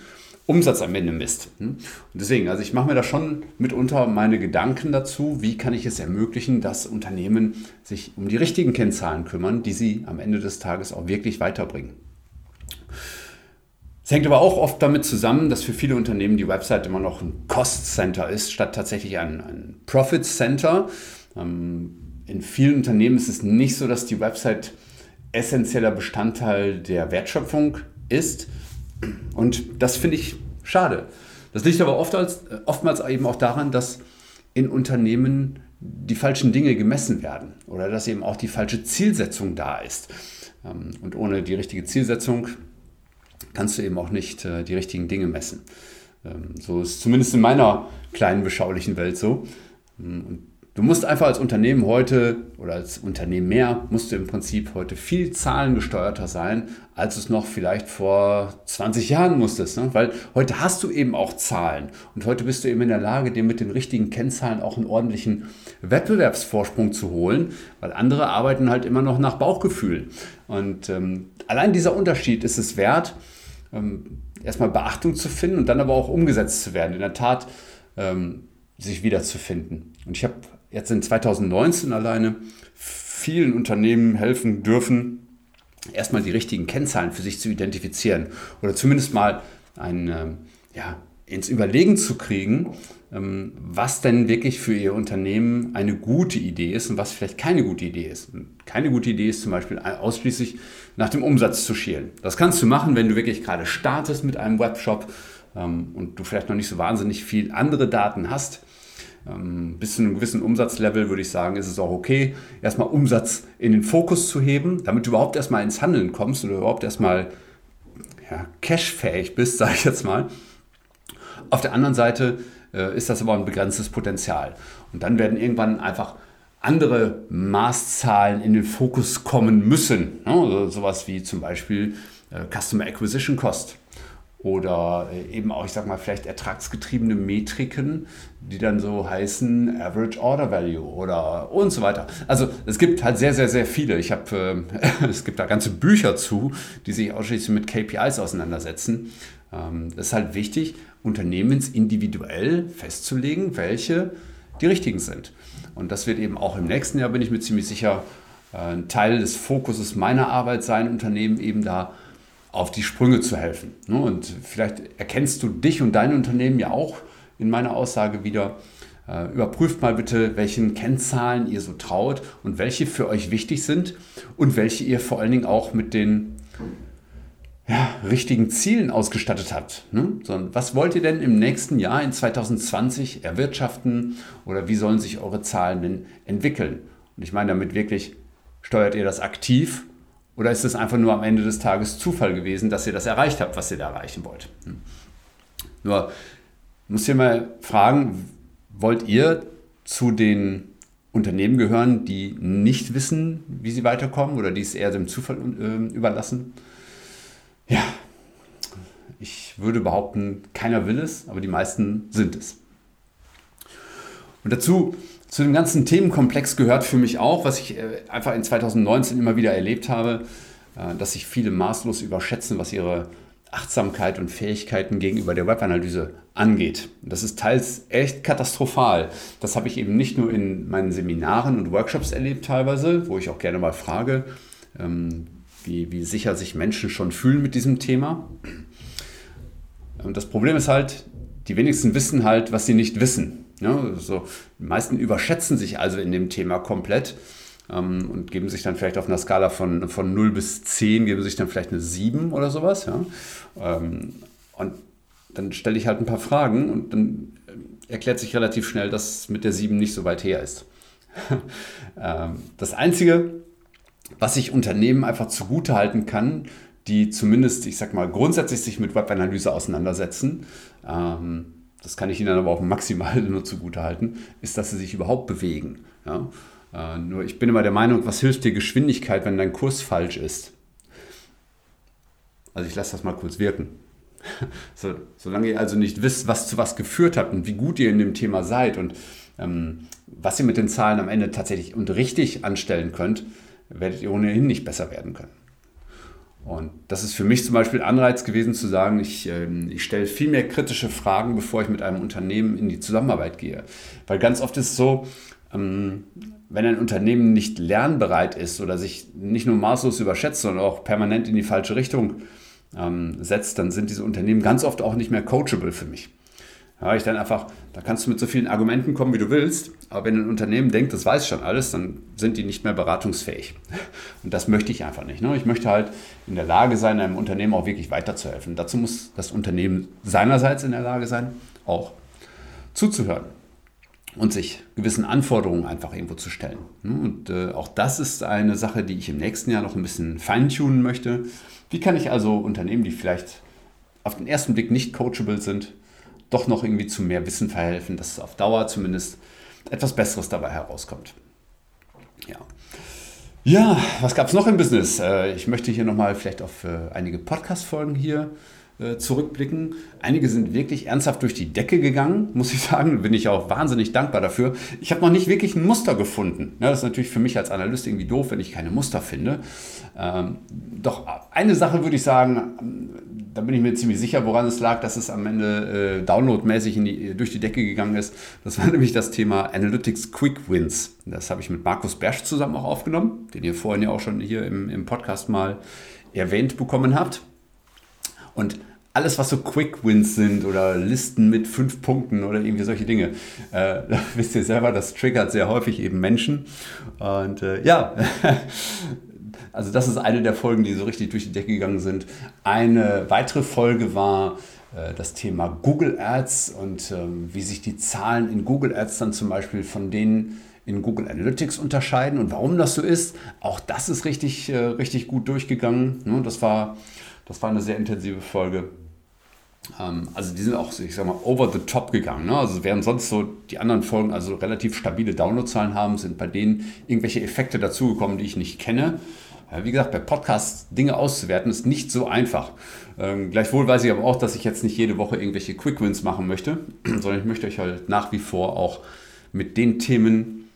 Speaker 1: Umsatz am Ende misst. Hm? Und deswegen, also ich mache mir da schon mitunter meine Gedanken dazu, wie kann ich es ermöglichen, dass Unternehmen sich um die richtigen Kennzahlen kümmern, die sie am Ende des Tages auch wirklich weiterbringen. Es hängt aber auch oft damit zusammen, dass für viele Unternehmen die Website immer noch ein Cost Center ist, statt tatsächlich ein, ein Profit Center. Ähm, in vielen Unternehmen ist es nicht so, dass die Website essentieller Bestandteil der Wertschöpfung ist, und das finde ich schade. Das liegt aber oft als, oftmals eben auch daran, dass in Unternehmen die falschen Dinge gemessen werden oder dass eben auch die falsche Zielsetzung da ist. Ähm, und ohne die richtige Zielsetzung kannst du eben auch nicht äh, die richtigen Dinge messen. Ähm, so ist zumindest in meiner kleinen beschaulichen Welt so. Ähm, und Du musst einfach als Unternehmen heute oder als Unternehmer musst du im Prinzip heute viel zahlengesteuerter sein, als es noch vielleicht vor 20 Jahren musstest. Ne? Weil heute hast du eben auch Zahlen und heute bist du eben in der Lage, dir mit den richtigen Kennzahlen auch einen ordentlichen Wettbewerbsvorsprung zu holen, weil andere arbeiten halt immer noch nach Bauchgefühl. Und ähm, allein dieser Unterschied ist es wert, ähm, erstmal Beachtung zu finden und dann aber auch umgesetzt zu werden. In der Tat ähm, sich wiederzufinden. Und ich habe jetzt in 2019 alleine vielen Unternehmen helfen dürfen, erstmal die richtigen Kennzahlen für sich zu identifizieren oder zumindest mal ein, ähm, ja, ins Überlegen zu kriegen, ähm, was denn wirklich für Ihr Unternehmen eine gute Idee ist und was vielleicht keine gute Idee ist. Und keine gute Idee ist zum Beispiel ausschließlich nach dem Umsatz zu schielen. Das kannst du machen, wenn du wirklich gerade startest mit einem Webshop ähm, und du vielleicht noch nicht so wahnsinnig viel andere Daten hast bis zu einem gewissen Umsatzlevel würde ich sagen, ist es auch okay, erstmal Umsatz in den Fokus zu heben, damit du überhaupt erstmal ins Handeln kommst oder überhaupt erstmal ja, cashfähig bist, [LAUGHS] sage ich jetzt mal. Auf der anderen Seite äh, ist das aber ein begrenztes Potenzial. Und dann werden irgendwann einfach andere Maßzahlen in den Fokus kommen müssen. Ne? Also sowas wie zum Beispiel äh, Customer Acquisition Cost oder äh, eben auch, ich sag mal, vielleicht ertragsgetriebene Metriken, die dann so heißen Average Order Value oder und so weiter. Also es gibt halt sehr, sehr, sehr viele. Ich habe, äh, [LAUGHS] es gibt da ganze Bücher zu, die sich ausschließlich mit KPIs auseinandersetzen. Ähm, das ist halt wichtig, unternehmensindividuell festzulegen, welche die richtigen sind. Und das wird eben auch im nächsten Jahr, bin ich mir ziemlich sicher, äh, ein Teil des Fokuses meiner Arbeit sein, Unternehmen eben da auf die Sprünge zu helfen. Ne? Und vielleicht erkennst du dich und dein Unternehmen ja auch in meiner Aussage wieder. Äh, überprüft mal bitte, welchen Kennzahlen ihr so traut und welche für euch wichtig sind und welche ihr vor allen Dingen auch mit den ja, richtigen Zielen ausgestattet habt. Ne? Was wollt ihr denn im nächsten Jahr in 2020 erwirtschaften oder wie sollen sich eure Zahlen denn entwickeln? Und ich meine damit wirklich, steuert ihr das aktiv oder ist es einfach nur am Ende des Tages Zufall gewesen, dass ihr das erreicht habt, was ihr da erreichen wollt? Hm. Nur muss ich mal fragen, wollt ihr zu den Unternehmen gehören, die nicht wissen, wie sie weiterkommen oder die es eher dem Zufall äh, überlassen? Ja, ich würde behaupten, keiner will es, aber die meisten sind es. Und dazu, zu dem ganzen Themenkomplex gehört für mich auch, was ich äh, einfach in 2019 immer wieder erlebt habe, äh, dass sich viele maßlos überschätzen, was ihre Achtsamkeit und Fähigkeiten gegenüber der Webanalyse angeht. Das ist teils echt katastrophal. Das habe ich eben nicht nur in meinen Seminaren und Workshops erlebt teilweise, wo ich auch gerne mal frage, ähm, wie, wie sicher sich Menschen schon fühlen mit diesem Thema. Und das Problem ist halt, die wenigsten wissen halt, was sie nicht wissen. Ja, also die meisten überschätzen sich also in dem Thema komplett ähm, und geben sich dann vielleicht auf einer Skala von, von 0 bis 10, geben sich dann vielleicht eine 7 oder sowas. Ja? Ähm, und dann stelle ich halt ein paar Fragen und dann erklärt sich relativ schnell, dass mit der 7 nicht so weit her ist. [LAUGHS] ähm, das Einzige, was ich Unternehmen einfach zugutehalten kann, die zumindest, ich sag mal, grundsätzlich sich mit Webanalyse auseinandersetzen, ähm, das kann ich Ihnen aber auch maximal [LAUGHS] nur zugutehalten, ist, dass sie sich überhaupt bewegen. Ja? Äh, nur ich bin immer der Meinung, was hilft dir Geschwindigkeit, wenn dein Kurs falsch ist? Also ich lasse das mal kurz wirken. [LAUGHS] So, solange ihr also nicht wisst, was zu was geführt hat und wie gut ihr in dem Thema seid und ähm, was ihr mit den Zahlen am Ende tatsächlich und richtig anstellen könnt, werdet ihr ohnehin nicht besser werden können. Und das ist für mich zum Beispiel Anreiz gewesen zu sagen, ich, äh, ich stelle viel mehr kritische Fragen, bevor ich mit einem Unternehmen in die Zusammenarbeit gehe. Weil ganz oft ist es so, ähm, wenn ein Unternehmen nicht lernbereit ist oder sich nicht nur maßlos überschätzt, sondern auch permanent in die falsche Richtung ähm, setzt, dann sind diese Unternehmen ganz oft auch nicht mehr coachable für mich. Ja, ich dann einfach, da kannst du mit so vielen Argumenten kommen, wie du willst, aber wenn ein Unternehmen denkt, das weiß schon alles, dann sind die nicht mehr beratungsfähig. Und das möchte ich einfach nicht. Ne? Ich möchte halt in der Lage sein, einem Unternehmen auch wirklich weiterzuhelfen. Dazu muss das Unternehmen seinerseits in der Lage sein, auch zuzuhören und sich gewissen Anforderungen einfach irgendwo zu stellen. Ne? Und äh, auch das ist eine Sache, die ich im nächsten Jahr noch ein bisschen feintunen möchte. Wie kann ich also Unternehmen, die vielleicht auf den ersten Blick nicht coachable sind, doch noch irgendwie zu mehr Wissen verhelfen, dass auf Dauer zumindest etwas Besseres dabei herauskommt. Ja. Ja, was gab es noch im Business? Äh, ich möchte hier nochmal vielleicht auf äh, einige Podcast-Folgen hier zurückblicken. Einige sind wirklich ernsthaft durch die Decke gegangen, muss ich [LAUGHS] sagen. Bin ich auch wahnsinnig dankbar dafür. Ich habe noch nicht wirklich ein Muster gefunden. Das ist natürlich für mich als Analyst irgendwie doof, wenn ich keine Muster finde. Ähm, doch eine Sache würde ich sagen, da bin ich mir ziemlich sicher, woran es lag, dass es am Ende äh, downloadmäßig die, durch die Decke gegangen ist. Das war [LAUGHS] nämlich das Thema Analytics Quick Wins. Das habe ich mit Markus Bersch zusammen auch aufgenommen, den ihr vorhin ja auch schon hier im, im Podcast mal erwähnt bekommen habt. Und alles, was so Quick Wins sind oder Listen mit fünf Punkten oder irgendwie solche Dinge, äh, [LAUGHS] wisst ihr selber, das triggert sehr häufig eben Menschen. Und äh, ja, [LAUGHS] Also das ist eine der Folgen, die so richtig durch die Decke gegangen sind. Eine weitere Folge war äh, das Thema Google Ads und ähm, wie sich die Zahlen in Google Ads dann zum Beispiel von denen in Google Analytics unterscheiden und warum das so ist. Auch das ist richtig, äh, richtig gut durchgegangen. Ne? Das, war, das war eine sehr intensive Folge. Ähm, also die sind auch, ich sag mal, over the top gegangen. Ne? Also während sonst so die anderen Folgen also relativ stabile Downloadzahlen haben, sind bei denen irgendwelche Effekte dazugekommen, die ich nicht kenne. Wie gesagt, bei Podcasts Dinge auszuwerten ist nicht so einfach. Ähm, gleichwohl weiß ich aber auch, dass ich jetzt nicht jede Woche irgendwelche Quick Wins machen möchte, [CLEARS THROAT] sondern ich möchte euch halt nach wie vor auch mit den Themen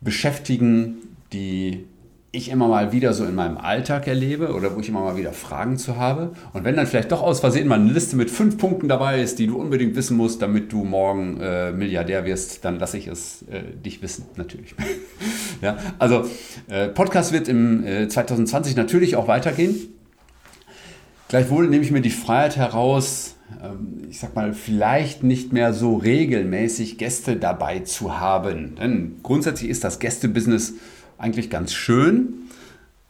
Speaker 1: beschäftigen, die ich immer mal wieder so in meinem Alltag erlebe oder wo ich immer mal wieder Fragen zu habe. Und wenn dann vielleicht doch aus Versehen mal eine Liste mit fünf Punkten dabei ist, die du unbedingt wissen musst, damit du morgen äh, Milliardär wirst, dann lasse ich es äh, dich wissen, natürlich. [LAUGHS] ja, also äh, Podcast wird im 2020 äh, natürlich auch weitergehen. Gleichwohl nehme ich mir die Freiheit heraus, ähm, ich sag mal, vielleicht nicht mehr so regelmäßig Gäste dabei zu haben. Denn grundsätzlich ist das Gästebusiness eigentlich ganz schön.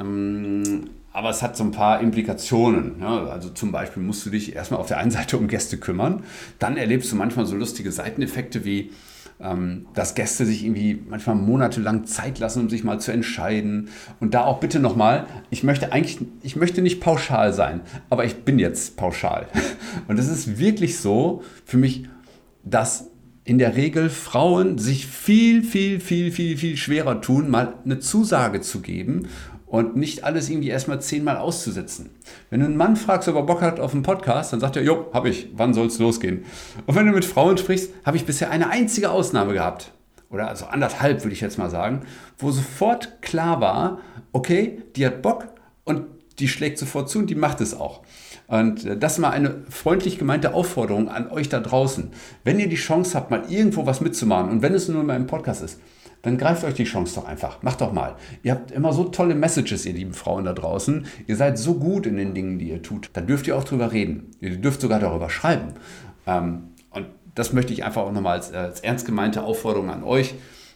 Speaker 1: Ähm, aber es hat so ein paar Implikationen. Also zum Beispiel musst du dich erstmal auf der einen Seite um Gäste kümmern. Dann erlebst du manchmal so lustige Seiteneffekte wie, ähm, dass Gäste sich irgendwie manchmal monatelang Zeit lassen, um sich mal zu entscheiden. Und da auch bitte nochmal, ich möchte eigentlich, ich möchte nicht pauschal sein, aber ich bin jetzt pauschal. [LAUGHS] Und es ist wirklich so für mich, dass in der Regel Frauen sich viel, viel, viel, viel, viel schwerer tun, mal eine Zusage zu geben und nicht alles irgendwie erstmal zehnmal auszusetzen. Wenn du einen Mann fragst, ob er Bock hat auf einen Podcast, dann sagt er, jo, hab ich, wann soll es losgehen? Und wenn du mit Frauen sprichst, habe ich bisher eine einzige Ausnahme gehabt. Oder also anderthalb, würde ich jetzt mal sagen, wo sofort klar war, okay, die hat Bock und die schlägt sofort zu und die macht es auch. Und äh, das ist mal eine freundlich gemeinte Aufforderung an euch da draußen. Wenn ihr die Chance habt, mal irgendwo was mitzumachen und wenn es nur in meinem Podcast ist, dann greift euch die Chance doch einfach. Macht doch mal. Ihr habt immer so tolle Messages, ihr lieben Frauen da draußen. Ihr seid so gut in den Dingen, die ihr tut. Da dürft ihr auch drüber reden. Ihr dürft sogar darüber schreiben. Ähm, und das möchte ich einfach auch nochmal als, als ernst gemeinte Aufforderung an euch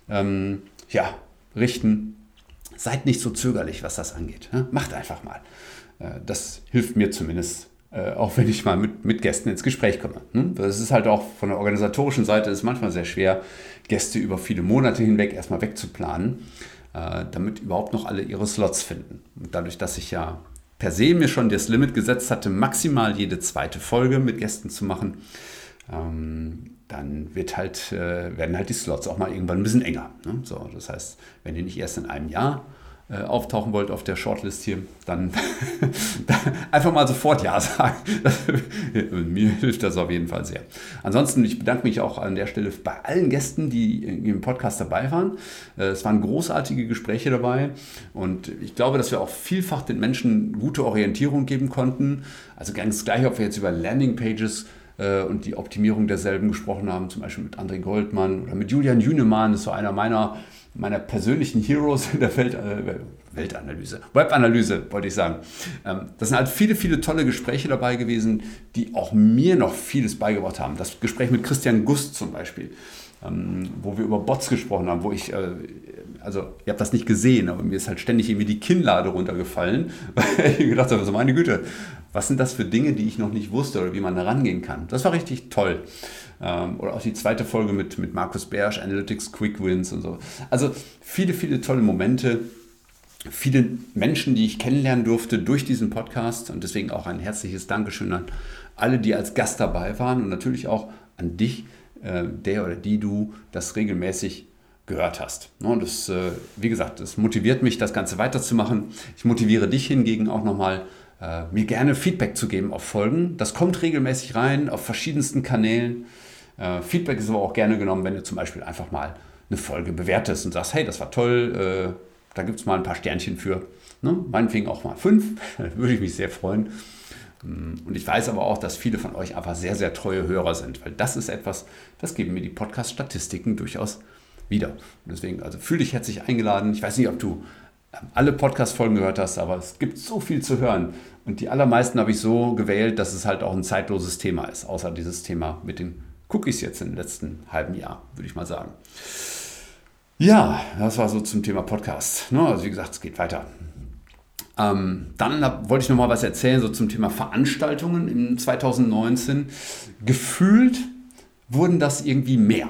Speaker 1: ähm, ja, richten. Seid nicht so zögerlich, was das angeht. Macht einfach mal. Äh, das hilft mir zumindest, äh, auch wenn ich mal mit, mit Gästen ins Gespräch komme. Hm? Das ist halt auch von der organisatorischen Seite ist manchmal sehr schwer, Gäste über viele Monate hinweg erstmal wegzuplanen, äh, damit überhaupt noch alle ihre Slots finden. Und dadurch, dass ich ja per se mir schon das Limit gesetzt hatte, maximal jede zweite Folge mit Gästen zu machen, ähm, dann wird halt, werden halt die Slots auch mal irgendwann ein bisschen enger. Ne? So, das heißt, wenn ihr nicht erst in einem Jahr äh, auftauchen wollt auf der Shortlist hier, dann [LAUGHS] einfach mal sofort Ja sagen. [LAUGHS] Mir hilft das auf jeden Fall sehr. Ansonsten, ich bedanke mich auch an der Stelle bei allen Gästen, die im Podcast dabei waren. Äh, es waren großartige Gespräche dabei und ich glaube, dass wir auch vielfach den Menschen gute Orientierung geben konnten. Also ganz gleich, ob wir jetzt über Landingpages äh, und die Optimierung derselben gesprochen haben, zum Beispiel mit André Goldmann oder mit Julian Jünemann, ist so einer meiner meiner persönlichen Heroes in der Welt, äh, Weltanalyse, Webanalyse, wollte ich sagen. Ähm, das sind halt viele, viele tolle Gespräche dabei gewesen, die auch mir noch vieles beigebracht haben. Das Gespräch mit Christian Gust zum Beispiel, ähm, wo wir über Bots gesprochen haben, wo ich, äh, also ihr habt das nicht gesehen, aber mir ist halt ständig irgendwie die Kinnlade runtergefallen, [LAUGHS] weil ich gedacht habe, also meine Güte, was sind das für Dinge, die ich noch nicht wusste oder wie man da rangehen kann. Das war richtig toll. Ähm, oder auch die zweite Folge mit, mit Markus Bersch, Analytics Quick Wins und so. Also viele, viele tolle Momente, viele Menschen, die ich kennenlernen durfte durch diesen Podcast und deswegen auch ein herzliches Dankeschön an alle, die als Gast dabei waren und natürlich auch an dich, äh, der oder die du das regelmäßig gehört hast. Ne, und das, äh, wie gesagt, das motiviert mich, das Ganze weiterzumachen. Ich motiviere dich hingegen auch nochmal, äh, mir gerne Feedback zu geben auf Folgen. Das kommt regelmäßig rein auf verschiedensten Kanälen. Äh, Feedback ist aber auch gerne genommen, wenn du zum Beispiel einfach mal eine Folge bewertest und sagst, hey, das war toll, äh, da gibt es mal ein paar Sternchen für. Ne? Meinetwegen auch mal fünf, [LAUGHS] würde ich mich sehr freuen. Mm, und ich weiß aber auch, dass viele von euch einfach sehr, sehr treue Hörer sind, weil das ist etwas, das geben mir die Podcast-Statistiken durchaus wieder. Und deswegen, also fühle dich herzlich eingeladen. Ich weiß nicht, ob du ähm, alle Podcast-Folgen gehört hast, aber es gibt so viel zu hören. Und die allermeisten habe ich so gewählt, dass es halt auch ein zeitloses Thema ist, außer dieses Thema mit den Cookies jetzt im letzten halben Jahr, würde ich mal sagen. Ja, das war so zum Thema Podcast. Ne? Also wie gesagt, es geht weiter. Ähm, dann hab, wollte ich noch mal was erzählen so zum Thema Veranstaltungen in 2019. Gefühlt wurden das irgendwie mehr.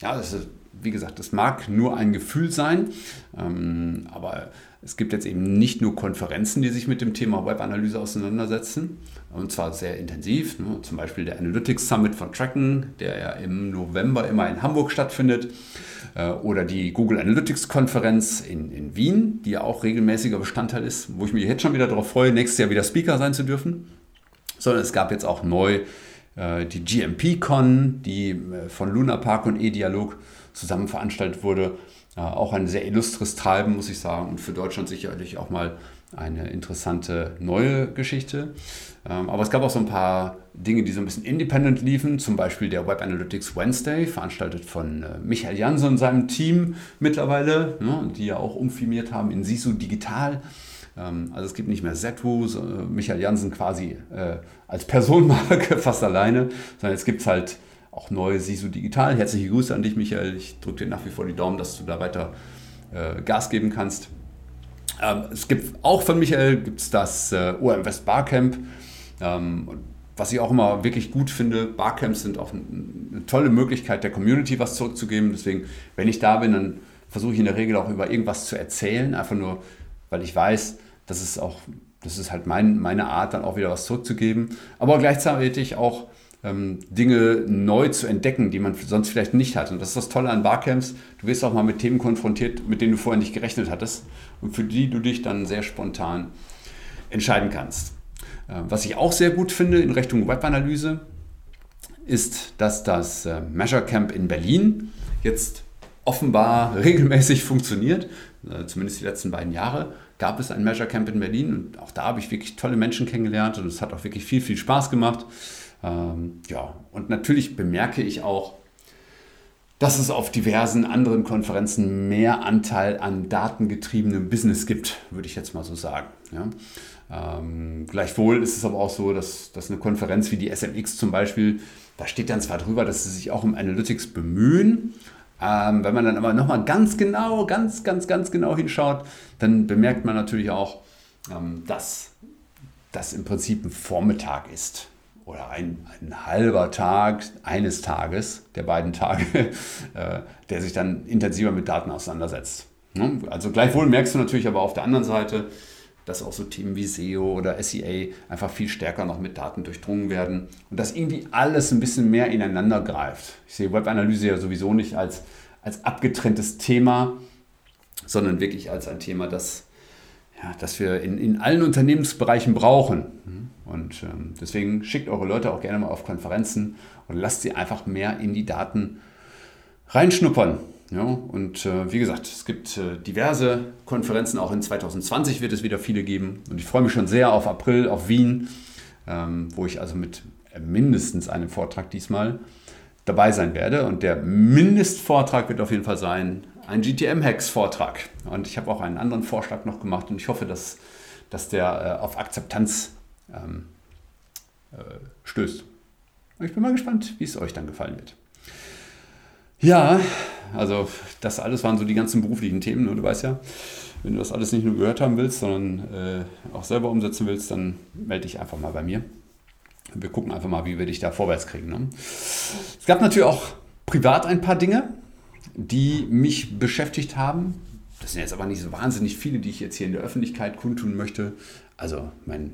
Speaker 1: Ja, das ist, wie gesagt, das mag nur ein Gefühl sein, ähm, aber es gibt jetzt eben nicht nur Konferenzen, die sich mit dem Thema Webanalyse auseinandersetzen, und zwar sehr intensiv. Ne? Zum Beispiel der Analytics Summit von Tracken, der ja im November immer in Hamburg stattfindet. Äh, oder die Google Analytics Konferenz in, in Wien, die ja auch regelmäßiger Bestandteil ist, wo ich mich jetzt schon wieder darauf freue, nächstes Jahr wieder Speaker sein zu dürfen. Sondern es gab jetzt auch neu äh, die GMP-Con, die äh, von Luna Park und E-Dialog zusammen veranstaltet wurde. Äh, auch ein sehr illustres Treiben, muss ich sagen, und für Deutschland sicherlich auch mal eine interessante neue Geschichte. Ähm, aber es gab auch so ein paar Dinge, die so ein bisschen independent liefen, zum Beispiel der Web Analytics Wednesday, veranstaltet von Michael Jansen und seinem Team mittlerweile, ne, die ja auch umfirmiert haben in Sisu Digital. Ähm, also es gibt nicht mehr Zetwu, Michael Jansen quasi als Personenmarke [LAUGHS] fast alleine, sondern es gibt halt auch neu Sisu Digital. Herzliche Grüße an dich, Michael. Ich drücke dir nach wie vor die Daumen, dass du da weiter äh, Gas geben kannst. Ähm, es gibt auch von Michael gibt's das äh, OM West Barcamp. Ähm, was ich auch immer wirklich gut finde, Barcamps sind auch eine tolle Möglichkeit, der Community was zurückzugeben. Deswegen, wenn ich da bin, dann versuche ich in der Regel auch über irgendwas zu erzählen, einfach nur, weil ich weiß, dass es auch, das ist halt mein, meine Art, dann auch wieder was zurückzugeben. Aber gleichzeitig auch ähm, Dinge neu zu entdecken, die man sonst vielleicht nicht hat. Und das ist das Tolle an Barcamps. Du wirst auch mal mit Themen konfrontiert, mit denen du vorher nicht gerechnet hattest und für die du dich dann sehr spontan entscheiden kannst. Äh, was ich auch sehr gut finde in Richtung Webanalyse, ist, dass das äh, Measure Camp in Berlin jetzt offenbar [LAUGHS] regelmäßig funktioniert. Äh, zumindest die letzten beiden Jahre gab es ein Measure Camp in Berlin und auch da habe ich wirklich tolle Menschen kennengelernt und es hat auch wirklich viel, viel Spaß gemacht. Ähm, ja, und natürlich bemerke ich auch, dass es auf diversen anderen Konferenzen mehr Anteil an datengetriebenem Business gibt, würde ich jetzt mal so sagen. Ja. Ähm, gleichwohl ist es aber auch so, dass, dass eine Konferenz wie die SMX zum Beispiel, da steht dann zwar drüber, dass sie sich auch um Analytics bemühen, ähm, wenn man dann aber nochmal ganz genau, ganz, ganz, ganz genau hinschaut, dann bemerkt man natürlich auch, ähm, dass das im Prinzip ein Vormittag ist oder ein, ein, halber Tag eines Tages, der beiden Tage, [LAUGHS] äh, der sich dann intensiver mit Daten auseinandersetzt. Ne? Also gleichwohl merkst du natürlich aber auf der anderen Seite, dass auch so Themen wie SEO oder SEA einfach viel stärker noch mit Daten durchdrungen werden und dass irgendwie alles ein bisschen mehr ineinander greift. Ich sehe Webanalyse ja sowieso nicht als, als abgetrenntes Thema, sondern wirklich als ein Thema, das, ja, das wir in, in allen Unternehmensbereichen brauchen. Und ähm, deswegen schickt eure Leute auch gerne mal auf Konferenzen und lasst sie einfach mehr in die Daten reinschnuppern. Ja, und äh, wie gesagt, es gibt äh, diverse Konferenzen, auch in 2020 wird es wieder viele geben. Und ich freue mich schon sehr auf April, auf Wien, ähm, wo ich also mit mindestens einem Vortrag diesmal dabei sein werde. Und der Mindestvortrag wird auf jeden Fall sein, ein GTM-Hacks-Vortrag. Und ich habe auch einen anderen Vorschlag noch gemacht und ich hoffe, dass, dass der äh, auf Akzeptanz ähm, äh, stößt. Ich bin mal gespannt, wie es euch dann gefallen wird. Ja, also das alles waren so die ganzen beruflichen Themen. Ne? Du weißt ja, wenn du das alles nicht nur gehört haben willst, sondern äh, auch selber umsetzen willst, dann melde dich einfach mal bei mir. Wir gucken einfach mal, wie wir dich da vorwärts kriegen. Ne? Es gab natürlich auch privat ein paar Dinge, die mich beschäftigt haben. Das sind jetzt aber nicht so wahnsinnig viele, die ich jetzt hier in der Öffentlichkeit kundtun möchte. Also mein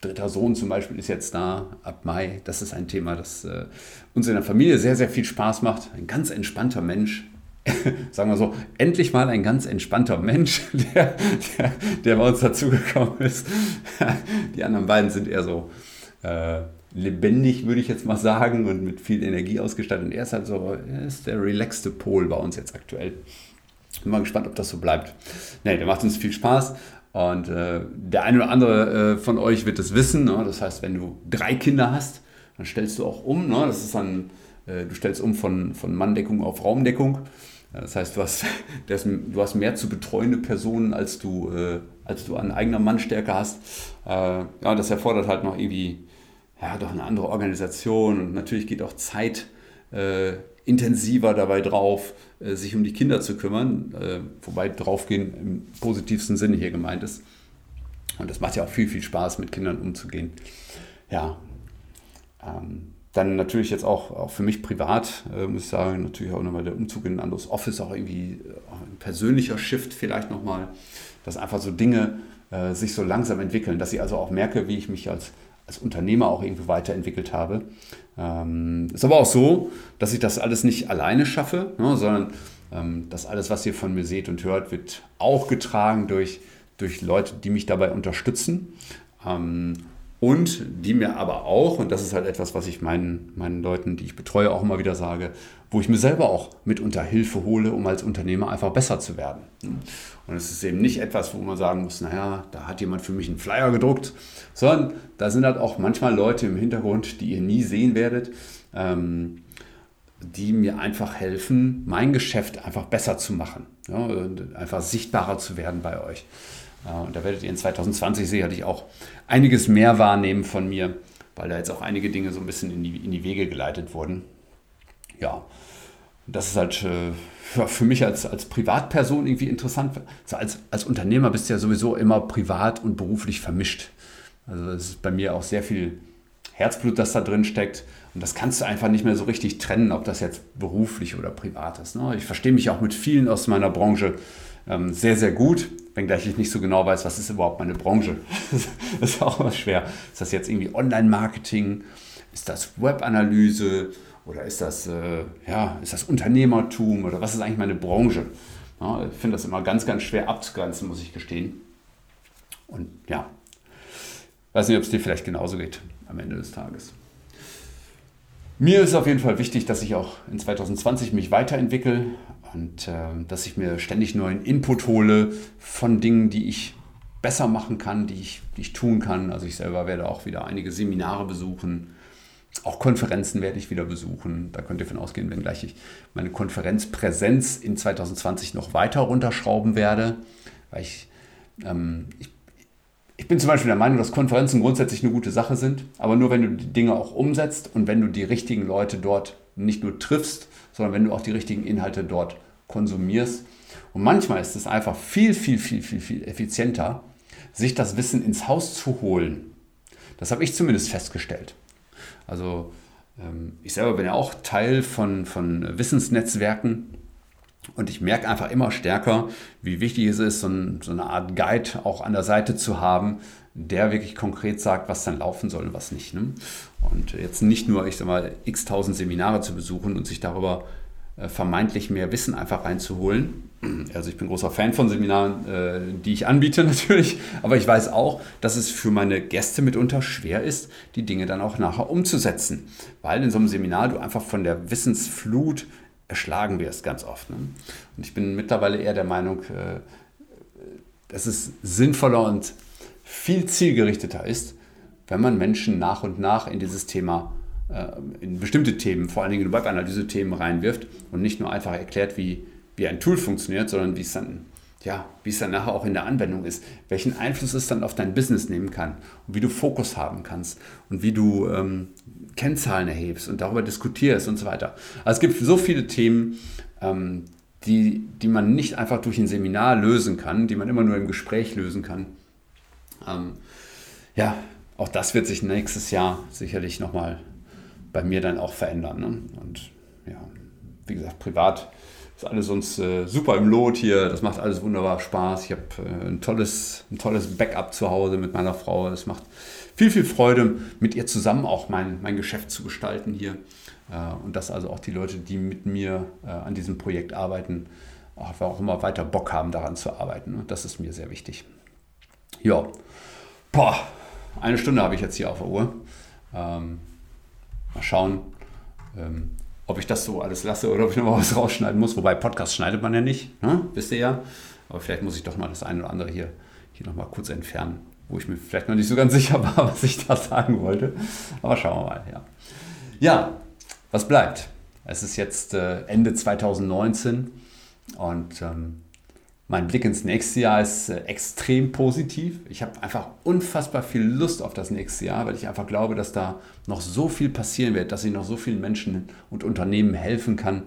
Speaker 1: dritter Sohn zum Beispiel ist jetzt da ab Mai. Das ist ein Thema, das äh, uns in der Familie sehr, sehr viel Spaß macht. Ein ganz entspannter Mensch. [LAUGHS] Sagen wir so, endlich mal ein ganz entspannter Mensch, [LAUGHS] der, der, der bei uns dazugekommen ist. [LAUGHS] Die anderen beiden sind eher so äh, lebendig, würde ich jetzt mal sagen, und mit viel Energie ausgestattet. Und er ist halt so, er ist der relaxte Pol bei uns jetzt aktuell. Bin mal gespannt, ob das so bleibt. Nee, der macht uns viel Spaß. Und äh, der eine oder andere äh, von euch wird es wissen. Ne? Das heißt, wenn du drei Kinder hast, dann stellst du auch um. Ne? Das ist dann, äh, du stellst um von, von Manndeckung auf Raumdeckung. Das heißt, du hast, [LAUGHS] du hast mehr zu betreuende Personen, als du, äh, als du an eigener Mannstärke hast. Äh, ja, das erfordert halt noch irgendwie ja, doch eine andere Organisation und natürlich geht auch Zeit äh, intensiver dabei drauf, äh, sich um die Kinder zu kümmern, äh, wobei draufgehen im positivsten Sinne hier gemeint ist. Und das macht ja auch viel, viel Spaß, mit Kindern umzugehen. Ja, ähm, dann natürlich jetzt auch, auch für mich privat, äh, muss ich sagen, natürlich auch nochmal der Umzug in ein anderes Office, auch irgendwie ein persönlicher Shift vielleicht nochmal, dass einfach so Dinge sich so langsam entwickeln, dass ich also auch merke, wie ich mich als als Unternehmer auch irgendwie weiterentwickelt habe. Ähm, ist aber auch so, dass ich das alles nicht alleine schaffe, ne, sondern ähm, das alles, was ihr von mir seht und hört, wird auch getragen durch, durch Leute, die mich dabei unterstützen. Ähm, und die mir aber auch, und das ist halt etwas, was ich meinen, meinen Leuten, die ich betreue, auch immer wieder sage, wo ich mir selber auch mitunter Hilfe hole, um als Unternehmer einfach besser zu werden. Und es ist eben nicht etwas, wo man sagen muss, naja, da hat jemand für mich einen Flyer gedruckt, sondern da sind halt auch manchmal Leute im Hintergrund, die ihr nie sehen werdet, ähm, die mir einfach helfen, mein Geschäft einfach besser zu machen ja, einfach sichtbarer zu werden bei euch. Und da werdet ihr in 2020 sicherlich auch einiges mehr wahrnehmen von mir, weil da jetzt auch einige Dinge so ein bisschen in die, in die Wege geleitet wurden. Ja, das ist halt äh, für mich als, als Privatperson irgendwie interessant. Also als, als Unternehmer bist du ja sowieso immer privat und beruflich vermischt. Also es ist bei mir auch sehr viel Herzblut, das da drin steckt. Und das kannst du einfach nicht mehr so richtig trennen, ob das jetzt beruflich oder privat ist. Ne? Ich verstehe mich auch mit vielen aus meiner Branche ähm, sehr, sehr gut, wenngleich ich nicht so genau weiß, was ist überhaupt meine Branche. [LAUGHS] das ist auch immer schwer. Ist das jetzt irgendwie Online-Marketing? Ist das Webanalyse? Oder ist das, äh, ja, ist das Unternehmertum? Oder was ist eigentlich meine Branche? Ja, ich finde das immer ganz, ganz schwer abzugrenzen, muss ich gestehen. Und ja, weiß nicht, ob es dir vielleicht genauso geht am Ende des Tages. Mir ist auf jeden Fall wichtig, dass ich auch in 2020 mich weiterentwickle und äh, dass ich mir ständig neuen Input hole von Dingen, die ich besser machen kann, die ich, die ich tun kann. Also ich selber werde auch wieder einige Seminare besuchen. Auch Konferenzen werde ich wieder besuchen. Da könnt ihr von ausgehen, wenngleich ich meine Konferenzpräsenz in 2020 noch weiter runterschrauben werde. Weil ich, ähm, ich ich bin zum Beispiel der Meinung, dass Konferenzen grundsätzlich eine gute Sache sind, aber nur wenn du die Dinge auch umsetzt und wenn du die richtigen Leute dort nicht nur triffst, sondern wenn du auch die richtigen Inhalte dort konsumierst. Und manchmal ist es einfach viel, viel, viel, viel, viel effizienter, sich das Wissen ins Haus zu holen. Das habe ich zumindest festgestellt. Also ähm, ich selber bin ja auch Teil von, von Wissensnetzwerken und ich merke einfach immer stärker, wie wichtig es ist, so, ein, so, eine Art Guide auch an der Seite zu haben, der wirklich konkret sagt, was dann laufen soll und was nicht. Ne? Und jetzt nicht nur, ich sag mal, x tausend Seminare zu besuchen und sich darüber äh, vermeintlich mehr Wissen einfach reinzuholen. Also ich bin großer Fan von Seminaren, äh, die ich anbiete [LAUGHS] natürlich, aber ich weiß auch, dass es für meine Gäste mitunter schwer ist, die Dinge dann auch nachher umzusetzen, weil in so einem Seminar du einfach von der Wissensflut erschlagen wirst ganz oft. Ne? Und ich bin mittlerweile eher der Meinung, äh, dass es sinnvoller und viel zielgerichteter ist, wenn man Menschen nach und nach in dieses Thema, äh, in bestimmte Themen, vor allen Dingen in Webanalyse-Themen reinwirft und nicht nur einfach erklärt, wie, wie ein Tool funktioniert, sondern wie es dann ja, wie es dann nachher auch in der Anwendung ist, welchen Einfluss es dann auf dein Business nehmen kann und wie du Fokus haben kannst und wie du ähm, Kennzahlen erhebst und darüber diskutierst und so weiter. Also es gibt so viele Themen, ähm, die, die man nicht einfach durch ein Seminar lösen kann, die man immer nur im Gespräch lösen kann. Ähm, ja, auch das wird sich nächstes Jahr sicherlich nochmal bei mir dann auch verändern. Ne? Und ja, wie gesagt, privat ist alles uns äh, super im Lot hier. Das macht alles wunderbar Spaß. Ich habe äh, ein, tolles, ein tolles Backup zu Hause mit meiner Frau. Es macht viel, viel Freude, mit ihr zusammen auch mein, mein Geschäft zu gestalten hier. Äh, und dass also auch die Leute, die mit mir äh, an diesem Projekt arbeiten, auch, immer weiter Bock haben, daran zu arbeiten. Und das ist mir sehr wichtig. Ja, boah, eine Stunde habe ich jetzt hier auf der Uhr. Ähm, mal schauen. Ähm, ob ich das so alles lasse oder ob ich noch was rausschneiden muss. Wobei Podcast schneidet man ja nicht, ne? wisst ihr ja. Aber vielleicht muss ich doch mal das eine oder andere hier, hier noch mal kurz entfernen, wo ich mir vielleicht noch nicht so ganz [LAUGHS] sicher war, was ich da sagen wollte. Aber schauen wir mal, ja. Ja, was bleibt? Es ist jetzt äh, Ende 2019 und ähm, mein Blick ins nächste Jahr ist äh, extrem positiv. Ich habe einfach unfassbar viel Lust auf das nächste Jahr, weil ich einfach glaube, dass da noch so viel passieren wird, dass ich noch so vielen Menschen und Unternehmen helfen kann,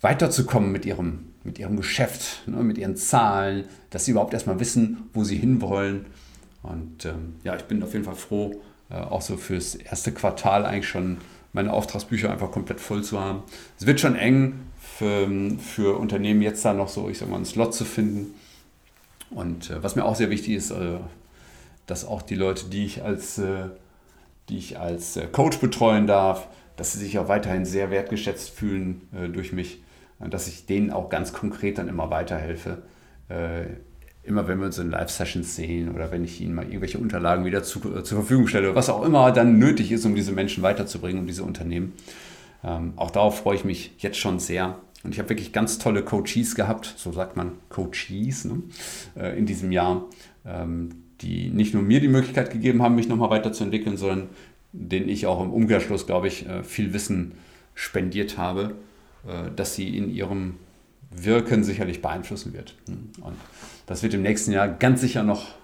Speaker 1: weiterzukommen mit ihrem, mit ihrem Geschäft, ne, mit ihren Zahlen, dass sie überhaupt erstmal wissen, wo sie hinwollen. Und ähm, ja, ich bin auf jeden Fall froh, äh, auch so fürs erste Quartal eigentlich schon meine Auftragsbücher einfach komplett voll zu haben. Es wird schon eng, für, für Unternehmen jetzt da noch so, ich sag mal, einen Slot zu finden. Und äh, was mir auch sehr wichtig ist, äh, dass auch die Leute, die ich als, äh, die ich als äh, Coach betreuen darf, dass sie sich auch weiterhin sehr wertgeschätzt fühlen äh, durch mich, dass ich denen auch ganz konkret dann immer weiterhelfe. Immer wenn wir uns in Live-Sessions sehen oder wenn ich ihnen mal irgendwelche Unterlagen wieder zu, äh, zur Verfügung stelle, was auch immer dann nötig ist, um diese Menschen weiterzubringen, um diese Unternehmen. Ähm, auch darauf freue ich mich jetzt schon sehr. Und ich habe wirklich ganz tolle Coaches gehabt, so sagt man Coaches ne? äh, in diesem Jahr, ähm, die nicht nur mir die Möglichkeit gegeben haben, mich nochmal weiterzuentwickeln, sondern denen ich auch im Umkehrschluss, glaube ich, äh, viel Wissen spendiert habe, äh, dass sie in ihrem Wirken sicherlich beeinflussen wird. Und das wird im nächsten Jahr ganz sicher noch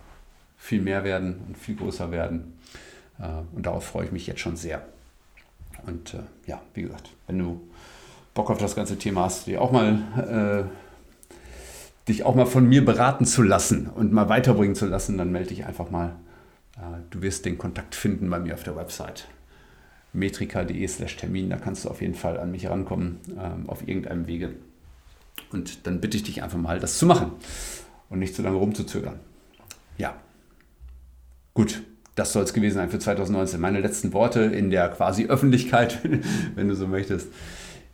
Speaker 1: viel mehr werden und viel größer werden. Äh, und darauf freue ich mich jetzt schon sehr. Und äh, ja, wie gesagt, wenn du Bock auf das ganze Thema hast, dich auch mal, äh, dich auch mal von mir beraten zu lassen und mal weiterbringen zu lassen, dann melde dich einfach mal. Äh, du wirst den Kontakt finden bei mir auf der Website metrika.de slash Termin. Da kannst du auf jeden Fall an mich rankommen, ähm, auf irgendeinem Wege. Und dann bitte ich dich einfach mal, das zu machen und nicht zu lange rumzuzögern. Ja. Gut, das soll es gewesen sein für 2019. Meine letzten Worte in der quasi Öffentlichkeit, [LAUGHS] wenn du so möchtest.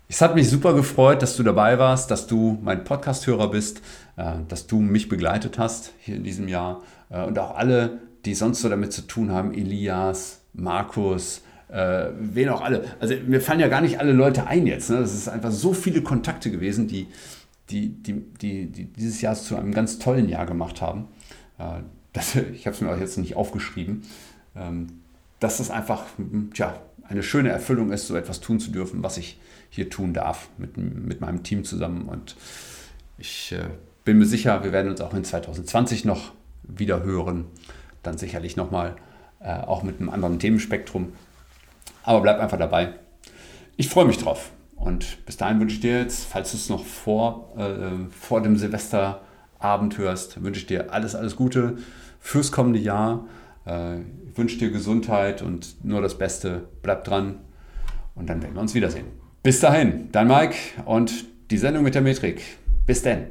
Speaker 1: Es hat mich super gefreut, dass du dabei warst, dass du mein Podcast-Hörer bist, äh, dass du mich begleitet hast hier in diesem Jahr äh, und auch alle, die sonst so damit zu tun haben, Elias, Markus, äh, wen auch alle. Also mir fallen ja gar nicht alle Leute ein jetzt. Ne? Das ist einfach so viele Kontakte gewesen, die, die, die, die, die dieses Jahr zu einem ganz tollen Jahr gemacht haben. Äh, das, [LAUGHS] ich habe es mir auch jetzt nicht aufgeschrieben. Ähm, dass es einfach tja, eine schöne Erfüllung ist, so etwas tun zu dürfen, was ich hier tun darf mit, mit meinem Team zusammen. Und ich äh, bin mir sicher, wir werden uns auch in 2020 noch wieder hören. Dann sicherlich nochmal äh, auch mit einem anderen Themenspektrum. Aber bleib einfach dabei. Ich freue mich drauf. Und bis dahin wünsche ich dir jetzt, falls du es noch vor, äh, vor dem Silvesterabend hörst, wünsche ich dir alles, alles Gute fürs kommende Jahr. Äh, ich wünsche dir Gesundheit und nur das Beste. Bleib dran und dann werden wir uns wiedersehen. Bis dahin, dein Mike und die Sendung mit der Metrik. Bis denn.